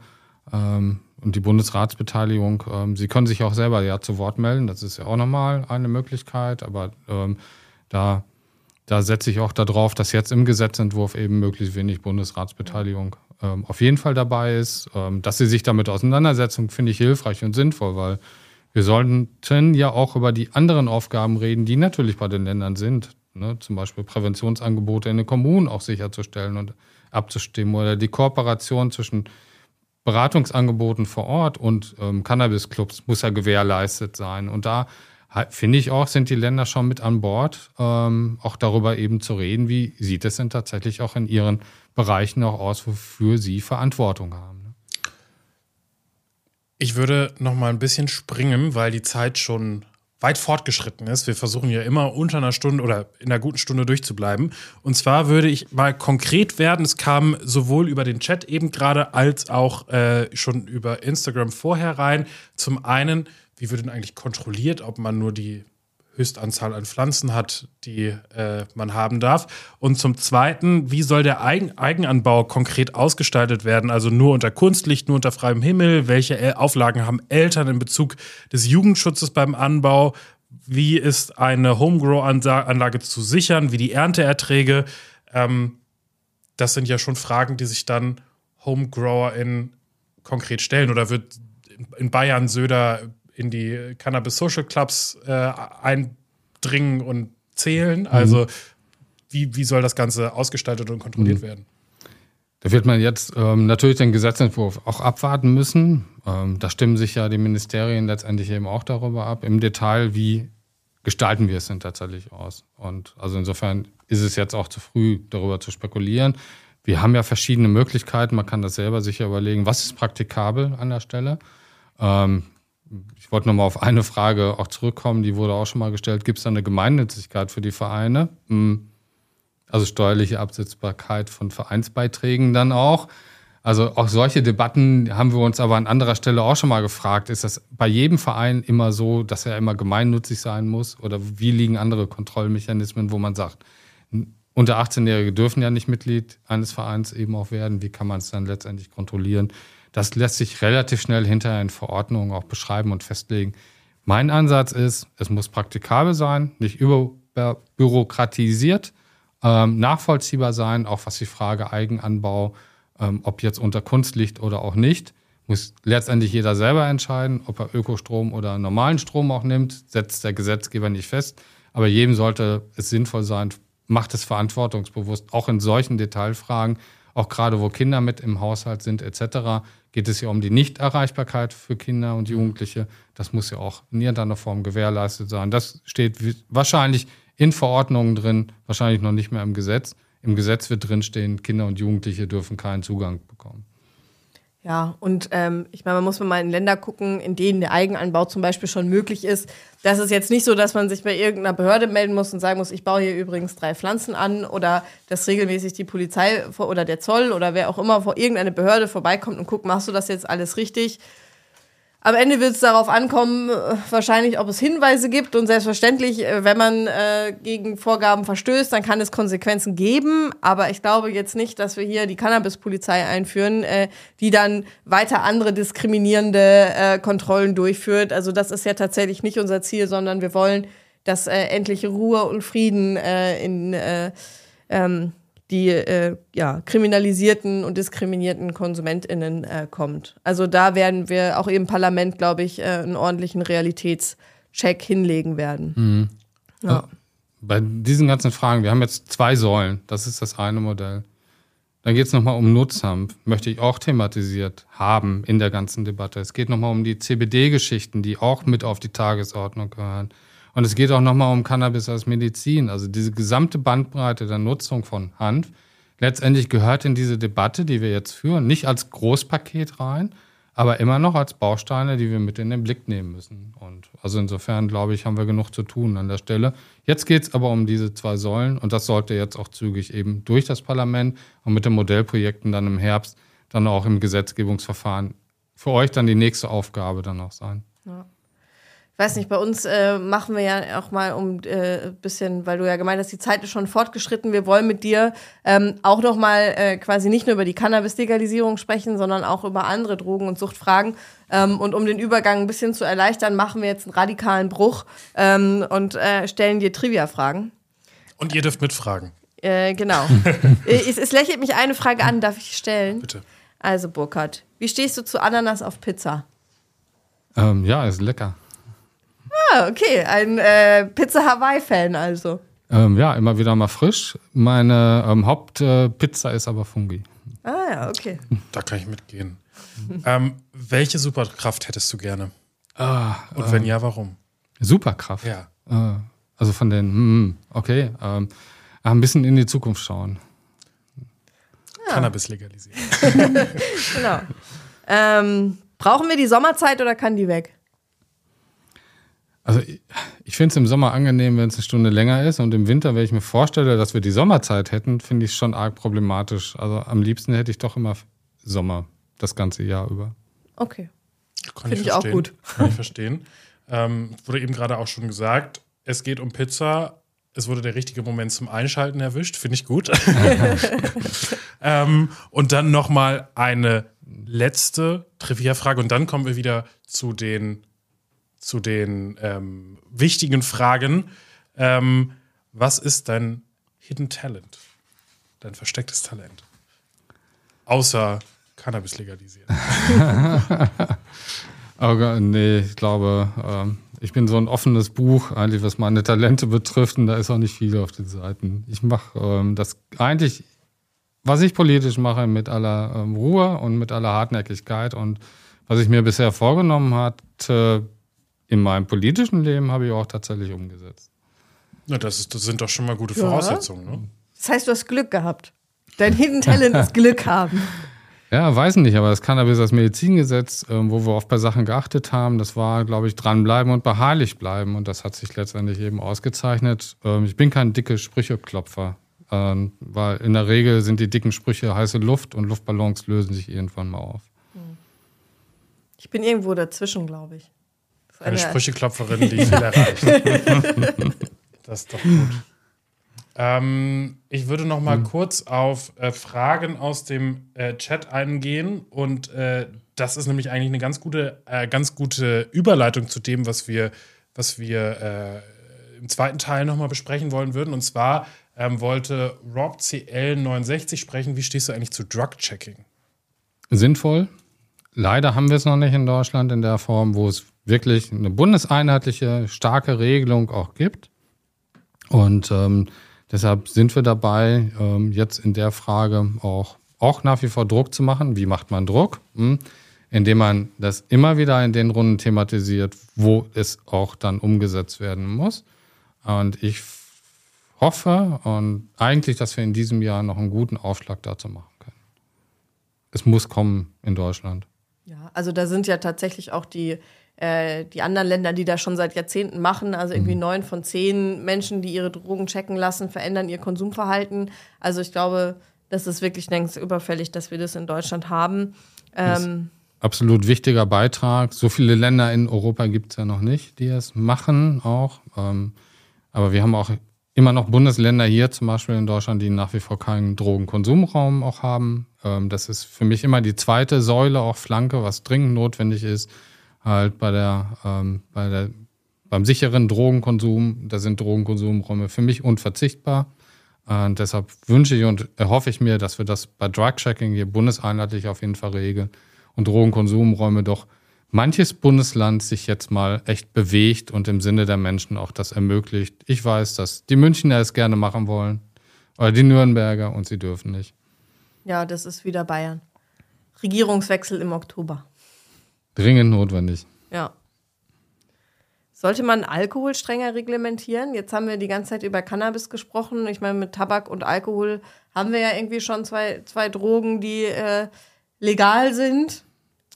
Ähm, und die Bundesratsbeteiligung, ähm, Sie können sich auch selber ja zu Wort melden. Das ist ja auch nochmal eine Möglichkeit. Aber ähm, da da setze ich auch darauf, dass jetzt im Gesetzentwurf eben möglichst wenig Bundesratsbeteiligung ähm, auf jeden Fall dabei ist. Ähm, dass sie sich damit auseinandersetzen, finde ich hilfreich und sinnvoll, weil wir sollten ja auch über die anderen Aufgaben reden, die natürlich bei den Ländern sind. Ne? Zum Beispiel Präventionsangebote in den Kommunen auch sicherzustellen und abzustimmen oder die Kooperation zwischen Beratungsangeboten vor Ort und ähm, Cannabis-Clubs muss ja gewährleistet sein. Und da finde ich auch, sind die Länder schon mit an Bord, ähm, auch darüber eben zu reden, wie sieht es denn tatsächlich auch in ihren Bereichen auch aus, wofür sie Verantwortung haben. Ne? Ich würde noch mal ein bisschen springen, weil die Zeit schon weit fortgeschritten ist. Wir versuchen ja immer unter einer Stunde oder in einer guten Stunde durchzubleiben. Und zwar würde ich mal konkret werden. Es kam sowohl über den Chat eben gerade als auch äh, schon über Instagram vorher rein. Zum einen, wie wird denn eigentlich kontrolliert, ob man nur die Höchstanzahl an Pflanzen hat, die äh, man haben darf. Und zum Zweiten, wie soll der Eigen Eigenanbau konkret ausgestaltet werden? Also nur unter Kunstlicht, nur unter freiem Himmel? Welche Auflagen haben Eltern in Bezug des Jugendschutzes beim Anbau? Wie ist eine Homegrow-Anlage zu sichern? Wie die Ernteerträge? Ähm, das sind ja schon Fragen, die sich dann Homegrower in konkret stellen. Oder wird in Bayern Söder in die Cannabis Social Clubs äh, eindringen und zählen? Mhm. Also, wie, wie soll das Ganze ausgestaltet und kontrolliert mhm. werden? Da wird man jetzt ähm, natürlich den Gesetzentwurf auch abwarten müssen. Ähm, da stimmen sich ja die Ministerien letztendlich eben auch darüber ab. Im Detail, wie gestalten wir es denn tatsächlich aus? Und also insofern ist es jetzt auch zu früh, darüber zu spekulieren. Wir haben ja verschiedene Möglichkeiten. Man kann das selber sicher überlegen, was ist praktikabel an der Stelle. Ähm, ich wollte nochmal auf eine Frage auch zurückkommen, die wurde auch schon mal gestellt. Gibt es da eine Gemeinnützigkeit für die Vereine? Hm. Also steuerliche Absetzbarkeit von Vereinsbeiträgen dann auch. Also auch solche Debatten haben wir uns aber an anderer Stelle auch schon mal gefragt. Ist das bei jedem Verein immer so, dass er immer gemeinnützig sein muss? Oder wie liegen andere Kontrollmechanismen, wo man sagt, unter 18-Jährige dürfen ja nicht Mitglied eines Vereins eben auch werden. Wie kann man es dann letztendlich kontrollieren? Das lässt sich relativ schnell hinterher in Verordnungen auch beschreiben und festlegen. Mein Ansatz ist, es muss praktikabel sein, nicht überbürokratisiert, ähm, nachvollziehbar sein, auch was die Frage Eigenanbau, ähm, ob jetzt unter Kunstlicht oder auch nicht, muss letztendlich jeder selber entscheiden, ob er Ökostrom oder normalen Strom auch nimmt, setzt der Gesetzgeber nicht fest. Aber jedem sollte es sinnvoll sein, macht es verantwortungsbewusst, auch in solchen Detailfragen, auch gerade wo Kinder mit im Haushalt sind etc., geht es ja um die Nichterreichbarkeit für Kinder und Jugendliche. Das muss ja auch in irgendeiner Form gewährleistet sein. Das steht wahrscheinlich in Verordnungen drin, wahrscheinlich noch nicht mehr im Gesetz. Im Gesetz wird drinstehen, Kinder und Jugendliche dürfen keinen Zugang bekommen. Ja, und ähm, ich meine, man muss mal in Länder gucken, in denen der Eigenanbau zum Beispiel schon möglich ist. Das ist jetzt nicht so, dass man sich bei irgendeiner Behörde melden muss und sagen muss, ich baue hier übrigens drei Pflanzen an oder dass regelmäßig die Polizei oder der Zoll oder wer auch immer vor irgendeine Behörde vorbeikommt und guckt, machst du das jetzt alles richtig? Am Ende wird es darauf ankommen, äh, wahrscheinlich, ob es Hinweise gibt. Und selbstverständlich, äh, wenn man äh, gegen Vorgaben verstößt, dann kann es Konsequenzen geben. Aber ich glaube jetzt nicht, dass wir hier die Cannabis-Polizei einführen, äh, die dann weiter andere diskriminierende äh, Kontrollen durchführt. Also das ist ja tatsächlich nicht unser Ziel, sondern wir wollen, dass äh, endlich Ruhe und Frieden in äh, ähm, die äh, ja, kriminalisierten und diskriminierten KonsumentInnen äh, kommt. Also da werden wir auch im Parlament, glaube ich, äh, einen ordentlichen Realitätscheck hinlegen werden. Mhm. Ja. Bei diesen ganzen Fragen, wir haben jetzt zwei Säulen, das ist das eine Modell. Dann geht es nochmal um Nutzhanf, möchte ich auch thematisiert haben in der ganzen Debatte. Es geht nochmal um die CBD-Geschichten, die auch mit auf die Tagesordnung gehören. Und es geht auch nochmal um Cannabis als Medizin. Also diese gesamte Bandbreite der Nutzung von Hanf letztendlich gehört in diese Debatte, die wir jetzt führen, nicht als Großpaket rein, aber immer noch als Bausteine, die wir mit in den Blick nehmen müssen. Und also insofern, glaube ich, haben wir genug zu tun an der Stelle. Jetzt geht es aber um diese zwei Säulen und das sollte jetzt auch zügig eben durch das Parlament und mit den Modellprojekten dann im Herbst dann auch im Gesetzgebungsverfahren für euch dann die nächste Aufgabe dann auch sein. Ja weiß nicht, bei uns äh, machen wir ja auch mal um äh, bisschen, weil du ja gemeint hast, die Zeit ist schon fortgeschritten. Wir wollen mit dir ähm, auch noch mal äh, quasi nicht nur über die Cannabis-Legalisierung sprechen, sondern auch über andere Drogen- und Suchtfragen. Ähm, und um den Übergang ein bisschen zu erleichtern, machen wir jetzt einen radikalen Bruch ähm, und äh, stellen dir Trivia-Fragen. Und ihr dürft mitfragen. Äh, genau. Äh, es, es lächelt mich eine Frage an, darf ich stellen? Bitte. Also, Burkhard, wie stehst du zu Ananas auf Pizza? Ähm, ja, ist lecker. Ah, okay. Ein äh, Pizza Hawaii-Fan also. Ähm, ja, immer wieder mal frisch. Meine ähm, Hauptpizza äh, ist aber Fungi. Ah ja, okay. Da kann ich mitgehen. ähm, welche Superkraft hättest du gerne? Ah, Und wenn ja, warum? Superkraft? Ja. Äh, also von den, hm, okay. Ähm, ein bisschen in die Zukunft schauen. Ja. Cannabis legalisieren. genau. Ähm, Brauchen wir die Sommerzeit oder kann die weg? Also ich, ich finde es im Sommer angenehm, wenn es eine Stunde länger ist. Und im Winter, wenn ich mir vorstelle, dass wir die Sommerzeit hätten, finde ich es schon arg problematisch. Also am liebsten hätte ich doch immer Sommer das ganze Jahr über. Okay. Kann Finde ich auch gut. Kann ich verstehen. ähm, wurde eben gerade auch schon gesagt, es geht um Pizza. Es wurde der richtige Moment zum Einschalten erwischt. Finde ich gut. ähm, und dann noch mal eine letzte Trivia-Frage. Und dann kommen wir wieder zu den zu den ähm, wichtigen Fragen. Ähm, was ist dein Hidden Talent? Dein verstecktes Talent? Außer Cannabis legalisieren. Aber nee, ich glaube, ähm, ich bin so ein offenes Buch, eigentlich was meine Talente betrifft, und da ist auch nicht viel auf den Seiten. Ich mache ähm, das eigentlich, was ich politisch mache, mit aller ähm, Ruhe und mit aller Hartnäckigkeit. Und was ich mir bisher vorgenommen hatte, in meinem politischen Leben habe ich auch tatsächlich umgesetzt. Na, das, ist, das sind doch schon mal gute Voraussetzungen. Ne? Das heißt, du hast Glück gehabt. Dein Hidden Talent ist Glück haben. Ja, weiß nicht, aber das Cannabis als Medizingesetz, ähm, wo wir oft bei Sachen geachtet haben, das war, glaube ich, dranbleiben und beharrlich bleiben. Und das hat sich letztendlich eben ausgezeichnet. Ähm, ich bin kein dicke Sprücheklopfer, ähm, weil in der Regel sind die dicken Sprüche heiße Luft und Luftballons lösen sich irgendwann mal auf. Ich bin irgendwo dazwischen, glaube ich. Eine Sprücheklopferin, die viel erreicht. das ist doch gut. Ähm, ich würde noch mal kurz auf äh, Fragen aus dem äh, Chat eingehen und äh, das ist nämlich eigentlich eine ganz gute, äh, ganz gute Überleitung zu dem, was wir, was wir äh, im zweiten Teil noch mal besprechen wollen würden. Und zwar ähm, wollte Rob CL69 sprechen. Wie stehst du eigentlich zu Drug-Checking? Sinnvoll. Leider haben wir es noch nicht in Deutschland in der Form, wo es wirklich eine bundeseinheitliche, starke Regelung auch gibt. Und ähm, deshalb sind wir dabei, ähm, jetzt in der Frage auch, auch nach wie vor Druck zu machen. Wie macht man Druck? Hm? Indem man das immer wieder in den Runden thematisiert, wo es auch dann umgesetzt werden muss. Und ich hoffe und eigentlich, dass wir in diesem Jahr noch einen guten Aufschlag dazu machen können. Es muss kommen in Deutschland. Ja, also da sind ja tatsächlich auch die, äh, die anderen Länder, die das schon seit Jahrzehnten machen. Also irgendwie neun von zehn Menschen, die ihre Drogen checken lassen, verändern ihr Konsumverhalten. Also ich glaube, das ist wirklich längst überfällig, dass wir das in Deutschland haben. Ähm, Absolut wichtiger Beitrag. So viele Länder in Europa gibt es ja noch nicht, die es machen auch. Ähm, aber wir haben auch immer noch Bundesländer hier, zum Beispiel in Deutschland, die nach wie vor keinen Drogenkonsumraum auch haben. Ähm, das ist für mich immer die zweite Säule, auch Flanke, was dringend notwendig ist. Halt bei der, ähm, bei der, beim sicheren Drogenkonsum, da sind Drogenkonsumräume für mich unverzichtbar. Und deshalb wünsche ich und erhoffe ich mir, dass wir das bei Drug-Checking hier bundeseinheitlich auf jeden Fall regeln und Drogenkonsumräume doch manches Bundesland sich jetzt mal echt bewegt und im Sinne der Menschen auch das ermöglicht. Ich weiß, dass die Münchner es gerne machen wollen oder die Nürnberger und sie dürfen nicht. ja, das ist wieder Bayern. Regierungswechsel im Oktober. Dringend notwendig. Ja. Sollte man Alkohol strenger reglementieren? Jetzt haben wir die ganze Zeit über Cannabis gesprochen. Ich meine, mit Tabak und Alkohol haben wir ja irgendwie schon zwei, zwei Drogen, die äh, legal sind.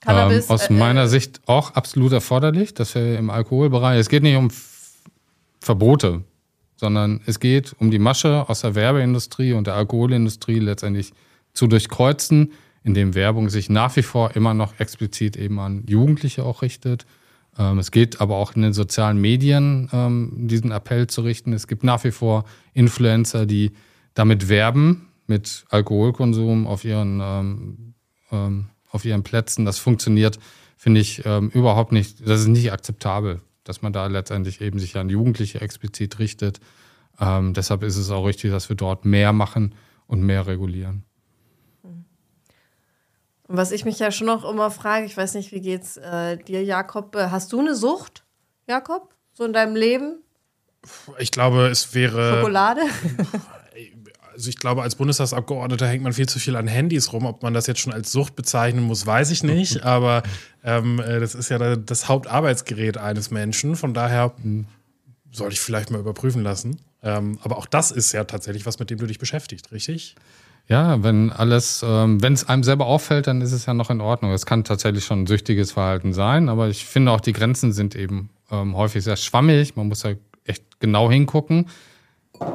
Cannabis. ähm, aus äh, meiner Sicht auch absolut erforderlich, dass wir im Alkoholbereich, es geht nicht um Verbote, sondern es geht um die Masche aus der Werbeindustrie und der Alkoholindustrie letztendlich zu durchkreuzen, indem Werbung sich nach wie vor immer noch explizit eben an Jugendliche auch richtet. Ähm, es geht aber auch in den sozialen Medien, ähm, diesen Appell zu richten. Es gibt nach wie vor Influencer, die damit werben, mit Alkoholkonsum auf ihren ähm, auf ihren Plätzen. Das funktioniert, finde ich, überhaupt nicht. Das ist nicht akzeptabel, dass man da letztendlich eben sich an Jugendliche explizit richtet. Deshalb ist es auch richtig, dass wir dort mehr machen und mehr regulieren. Und was ich mich ja schon noch immer frage, ich weiß nicht, wie geht's äh, dir, Jakob? Äh, Hast du eine Sucht, Jakob? So in deinem Leben? Ich glaube, es wäre. Schokolade? Also ich glaube, als Bundestagsabgeordneter hängt man viel zu viel an Handys rum. Ob man das jetzt schon als Sucht bezeichnen muss, weiß ich nicht. Aber ähm, äh, das ist ja das Hauptarbeitsgerät eines Menschen. Von daher sollte ich vielleicht mal überprüfen lassen. Ähm, aber auch das ist ja tatsächlich was, mit dem du dich beschäftigst, richtig? Ja, wenn alles, ähm, wenn es einem selber auffällt, dann ist es ja noch in Ordnung. Es kann tatsächlich schon ein süchtiges Verhalten sein, aber ich finde auch die Grenzen sind eben ähm, häufig sehr schwammig. Man muss ja echt genau hingucken.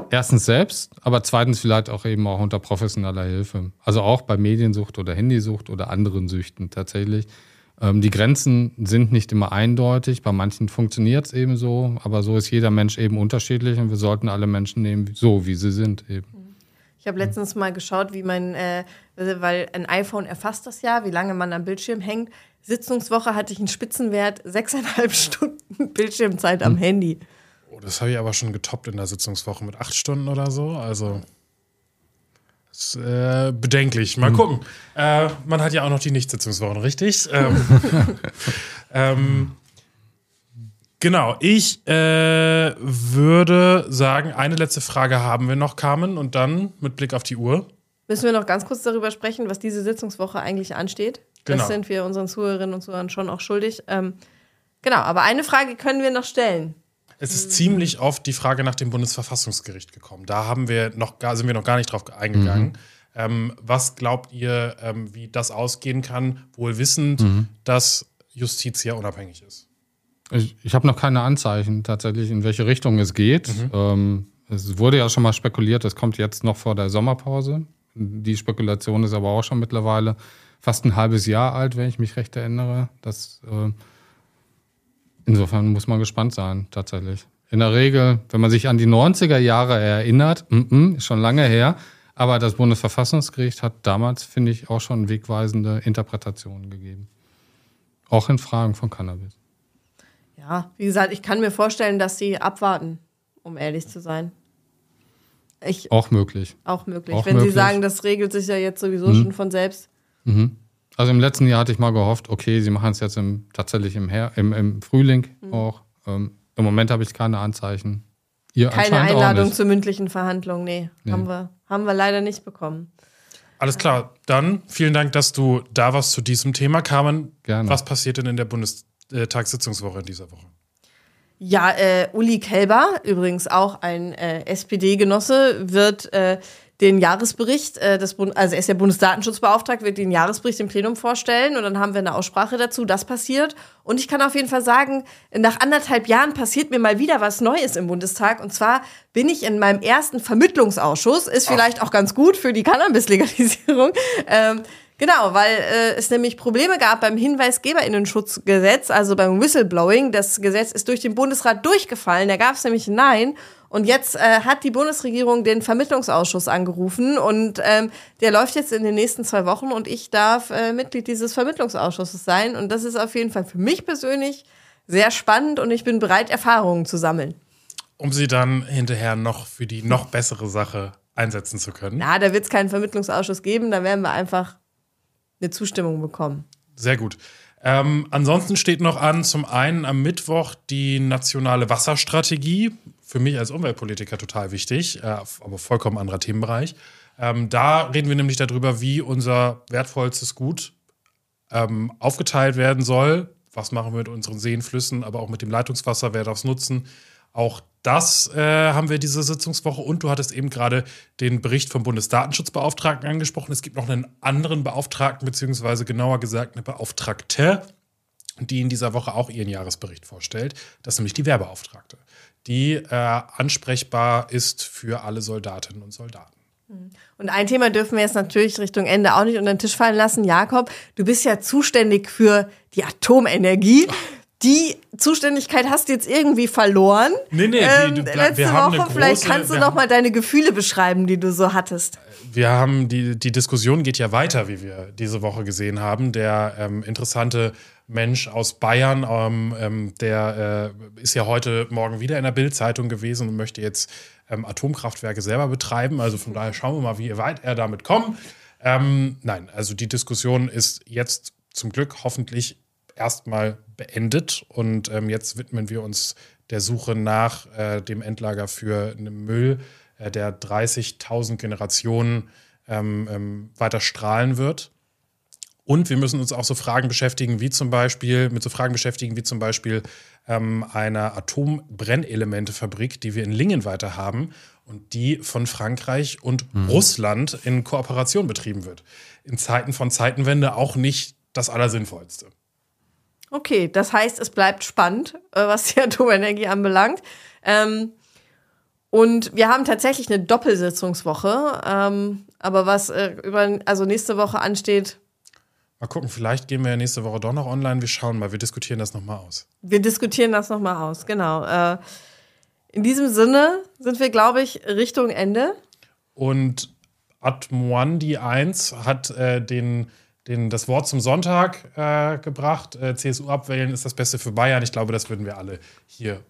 Erstens selbst, aber zweitens vielleicht auch eben auch unter professioneller Hilfe. Also auch bei Mediensucht oder Handysucht oder anderen Süchten tatsächlich. Ähm, die Grenzen sind nicht immer eindeutig. Bei manchen funktioniert es eben so, aber so ist jeder Mensch eben unterschiedlich und wir sollten alle Menschen nehmen, so wie sie sind eben. Ich habe letztens mal geschaut, wie mein, äh, weil ein iPhone erfasst das ja, wie lange man am Bildschirm hängt. Sitzungswoche hatte ich einen Spitzenwert, sechseinhalb Stunden Bildschirmzeit am hm. Handy. Oh, das habe ich aber schon getoppt in der Sitzungswoche mit acht Stunden oder so. Also ist, äh, bedenklich. Mal hm. gucken. Äh, man hat ja auch noch die Nicht-Sitzungswochen, richtig? ähm, ähm, genau. Ich äh, würde sagen, eine letzte Frage haben wir noch, Carmen, und dann mit Blick auf die Uhr. Müssen wir noch ganz kurz darüber sprechen, was diese Sitzungswoche eigentlich ansteht? Genau. Das sind wir unseren Zuhörerinnen und Zuhörern schon auch schuldig. Ähm, genau, aber eine Frage können wir noch stellen. Es ist ziemlich oft die Frage nach dem Bundesverfassungsgericht gekommen. Da haben wir noch, sind wir noch gar nicht drauf eingegangen. Mhm. Ähm, was glaubt ihr, ähm, wie das ausgehen kann, wohl wissend, mhm. dass Justiz ja unabhängig ist? Ich, ich habe noch keine Anzeichen tatsächlich, in welche Richtung es geht. Mhm. Ähm, es wurde ja schon mal spekuliert, es kommt jetzt noch vor der Sommerpause. Die Spekulation ist aber auch schon mittlerweile fast ein halbes Jahr alt, wenn ich mich recht erinnere. Das äh, Insofern muss man gespannt sein, tatsächlich. In der Regel, wenn man sich an die 90er Jahre erinnert, mm -mm, ist schon lange her, aber das Bundesverfassungsgericht hat damals, finde ich, auch schon wegweisende Interpretationen gegeben. Auch in Fragen von Cannabis. Ja, wie gesagt, ich kann mir vorstellen, dass sie abwarten, um ehrlich zu sein. Ich, auch möglich. Auch möglich. Auch Wenn möglich. Sie sagen, das regelt sich ja jetzt sowieso mhm. schon von selbst. Mhm. Also im letzten Jahr hatte ich mal gehofft, okay, sie machen es jetzt im, tatsächlich im, Her im, im Frühling mhm. auch. Ähm, Im Moment habe ich keine Anzeichen. Ihr keine Einladung zur mündlichen Verhandlung, nee, nee, Haben, wir, haben wir leider nicht bekommen. Alles klar, dann vielen Dank, dass du da warst zu diesem Thema. Carmen, Gerne. was passiert denn in der Bundestagssitzungswoche in dieser Woche? Ja, äh, Uli Kelber, übrigens auch ein äh, SPD-Genosse, wird äh, den Jahresbericht äh, des Bund also er ist der Bundesdatenschutzbeauftragte, wird den Jahresbericht im Plenum vorstellen und dann haben wir eine Aussprache dazu. Das passiert. Und ich kann auf jeden Fall sagen, nach anderthalb Jahren passiert mir mal wieder was Neues im Bundestag. Und zwar bin ich in meinem ersten Vermittlungsausschuss. Ist vielleicht Ach. auch ganz gut für die Cannabis-Legalisierung. Ähm, Genau, weil äh, es nämlich Probleme gab beim Hinweisgeberinnenschutzgesetz, also beim Whistleblowing. Das Gesetz ist durch den Bundesrat durchgefallen. Da gab es nämlich ein Nein. Und jetzt äh, hat die Bundesregierung den Vermittlungsausschuss angerufen und ähm, der läuft jetzt in den nächsten zwei Wochen und ich darf äh, Mitglied dieses Vermittlungsausschusses sein. Und das ist auf jeden Fall für mich persönlich sehr spannend und ich bin bereit, Erfahrungen zu sammeln. Um sie dann hinterher noch für die noch bessere Sache einsetzen zu können. Na, da wird es keinen Vermittlungsausschuss geben, da werden wir einfach eine Zustimmung bekommen. Sehr gut. Ähm, ansonsten steht noch an, zum einen am Mittwoch die nationale Wasserstrategie. Für mich als Umweltpolitiker total wichtig, äh, aber vollkommen anderer Themenbereich. Ähm, da reden wir nämlich darüber, wie unser wertvollstes Gut ähm, aufgeteilt werden soll. Was machen wir mit unseren Seen, Flüssen, aber auch mit dem Leitungswasser, wer darf es nutzen? Auch das äh, haben wir diese Sitzungswoche. Und du hattest eben gerade den Bericht vom Bundesdatenschutzbeauftragten angesprochen. Es gibt noch einen anderen Beauftragten, beziehungsweise genauer gesagt eine Beauftragte, die in dieser Woche auch ihren Jahresbericht vorstellt. Das ist nämlich die Wehrbeauftragte, die äh, ansprechbar ist für alle Soldatinnen und Soldaten. Und ein Thema dürfen wir jetzt natürlich Richtung Ende auch nicht unter den Tisch fallen lassen. Jakob, du bist ja zuständig für die Atomenergie die Zuständigkeit hast du jetzt irgendwie verloren. Nee, nee, ähm, die, du, letzte wir haben Woche. Große, Vielleicht kannst du noch mal deine Gefühle beschreiben, die du so hattest. Wir haben die, die Diskussion geht ja weiter, wie wir diese Woche gesehen haben. Der ähm, interessante Mensch aus Bayern, ähm, ähm der äh, ist ja heute Morgen wieder in der Bild-Zeitung gewesen und möchte jetzt ähm, Atomkraftwerke selber betreiben. Also von daher schauen wir mal, wie weit er damit kommt. Ähm, nein, also die Diskussion ist jetzt zum Glück hoffentlich erstmal beendet. Und ähm, jetzt widmen wir uns der Suche nach äh, dem Endlager für Müll, äh, der 30.000 Generationen ähm, ähm, weiter strahlen wird. Und wir müssen uns auch so Fragen beschäftigen, wie zum Beispiel, mit so Fragen beschäftigen, wie zum Beispiel ähm, einer Atombrennelementefabrik, die wir in Lingen weiter haben und die von Frankreich und mhm. Russland in Kooperation betrieben wird. In Zeiten von Zeitenwende auch nicht das Allersinnvollste. Okay, das heißt, es bleibt spannend, äh, was die Atomenergie anbelangt. Ähm, und wir haben tatsächlich eine Doppelsitzungswoche. Ähm, aber was äh, über, also nächste Woche ansteht. Mal gucken, vielleicht gehen wir ja nächste Woche doch noch online. Wir schauen mal, wir diskutieren das nochmal aus. Wir diskutieren das nochmal aus, genau. Äh, in diesem Sinne sind wir, glaube ich, Richtung Ende. Und Admoandi 1 hat äh, den, den, das Wort zum Sonntag äh, gebracht. Äh, CSU abwählen ist das Beste für Bayern. Ich glaube, das würden wir alle hier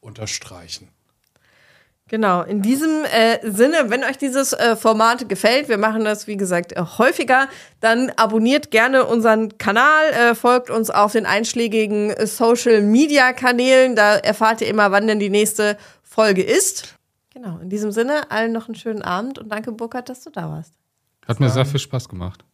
unterstreichen. Genau, in diesem äh, Sinne, wenn euch dieses äh, Format gefällt, wir machen das wie gesagt äh, häufiger, dann abonniert gerne unseren Kanal, äh, folgt uns auf den einschlägigen Social Media Kanälen, da erfahrt ihr immer, wann denn die nächste Folge ist. Genau, in diesem Sinne, allen noch einen schönen Abend und danke Burkhard, dass du da warst. Hat mir sehr viel Spaß gemacht.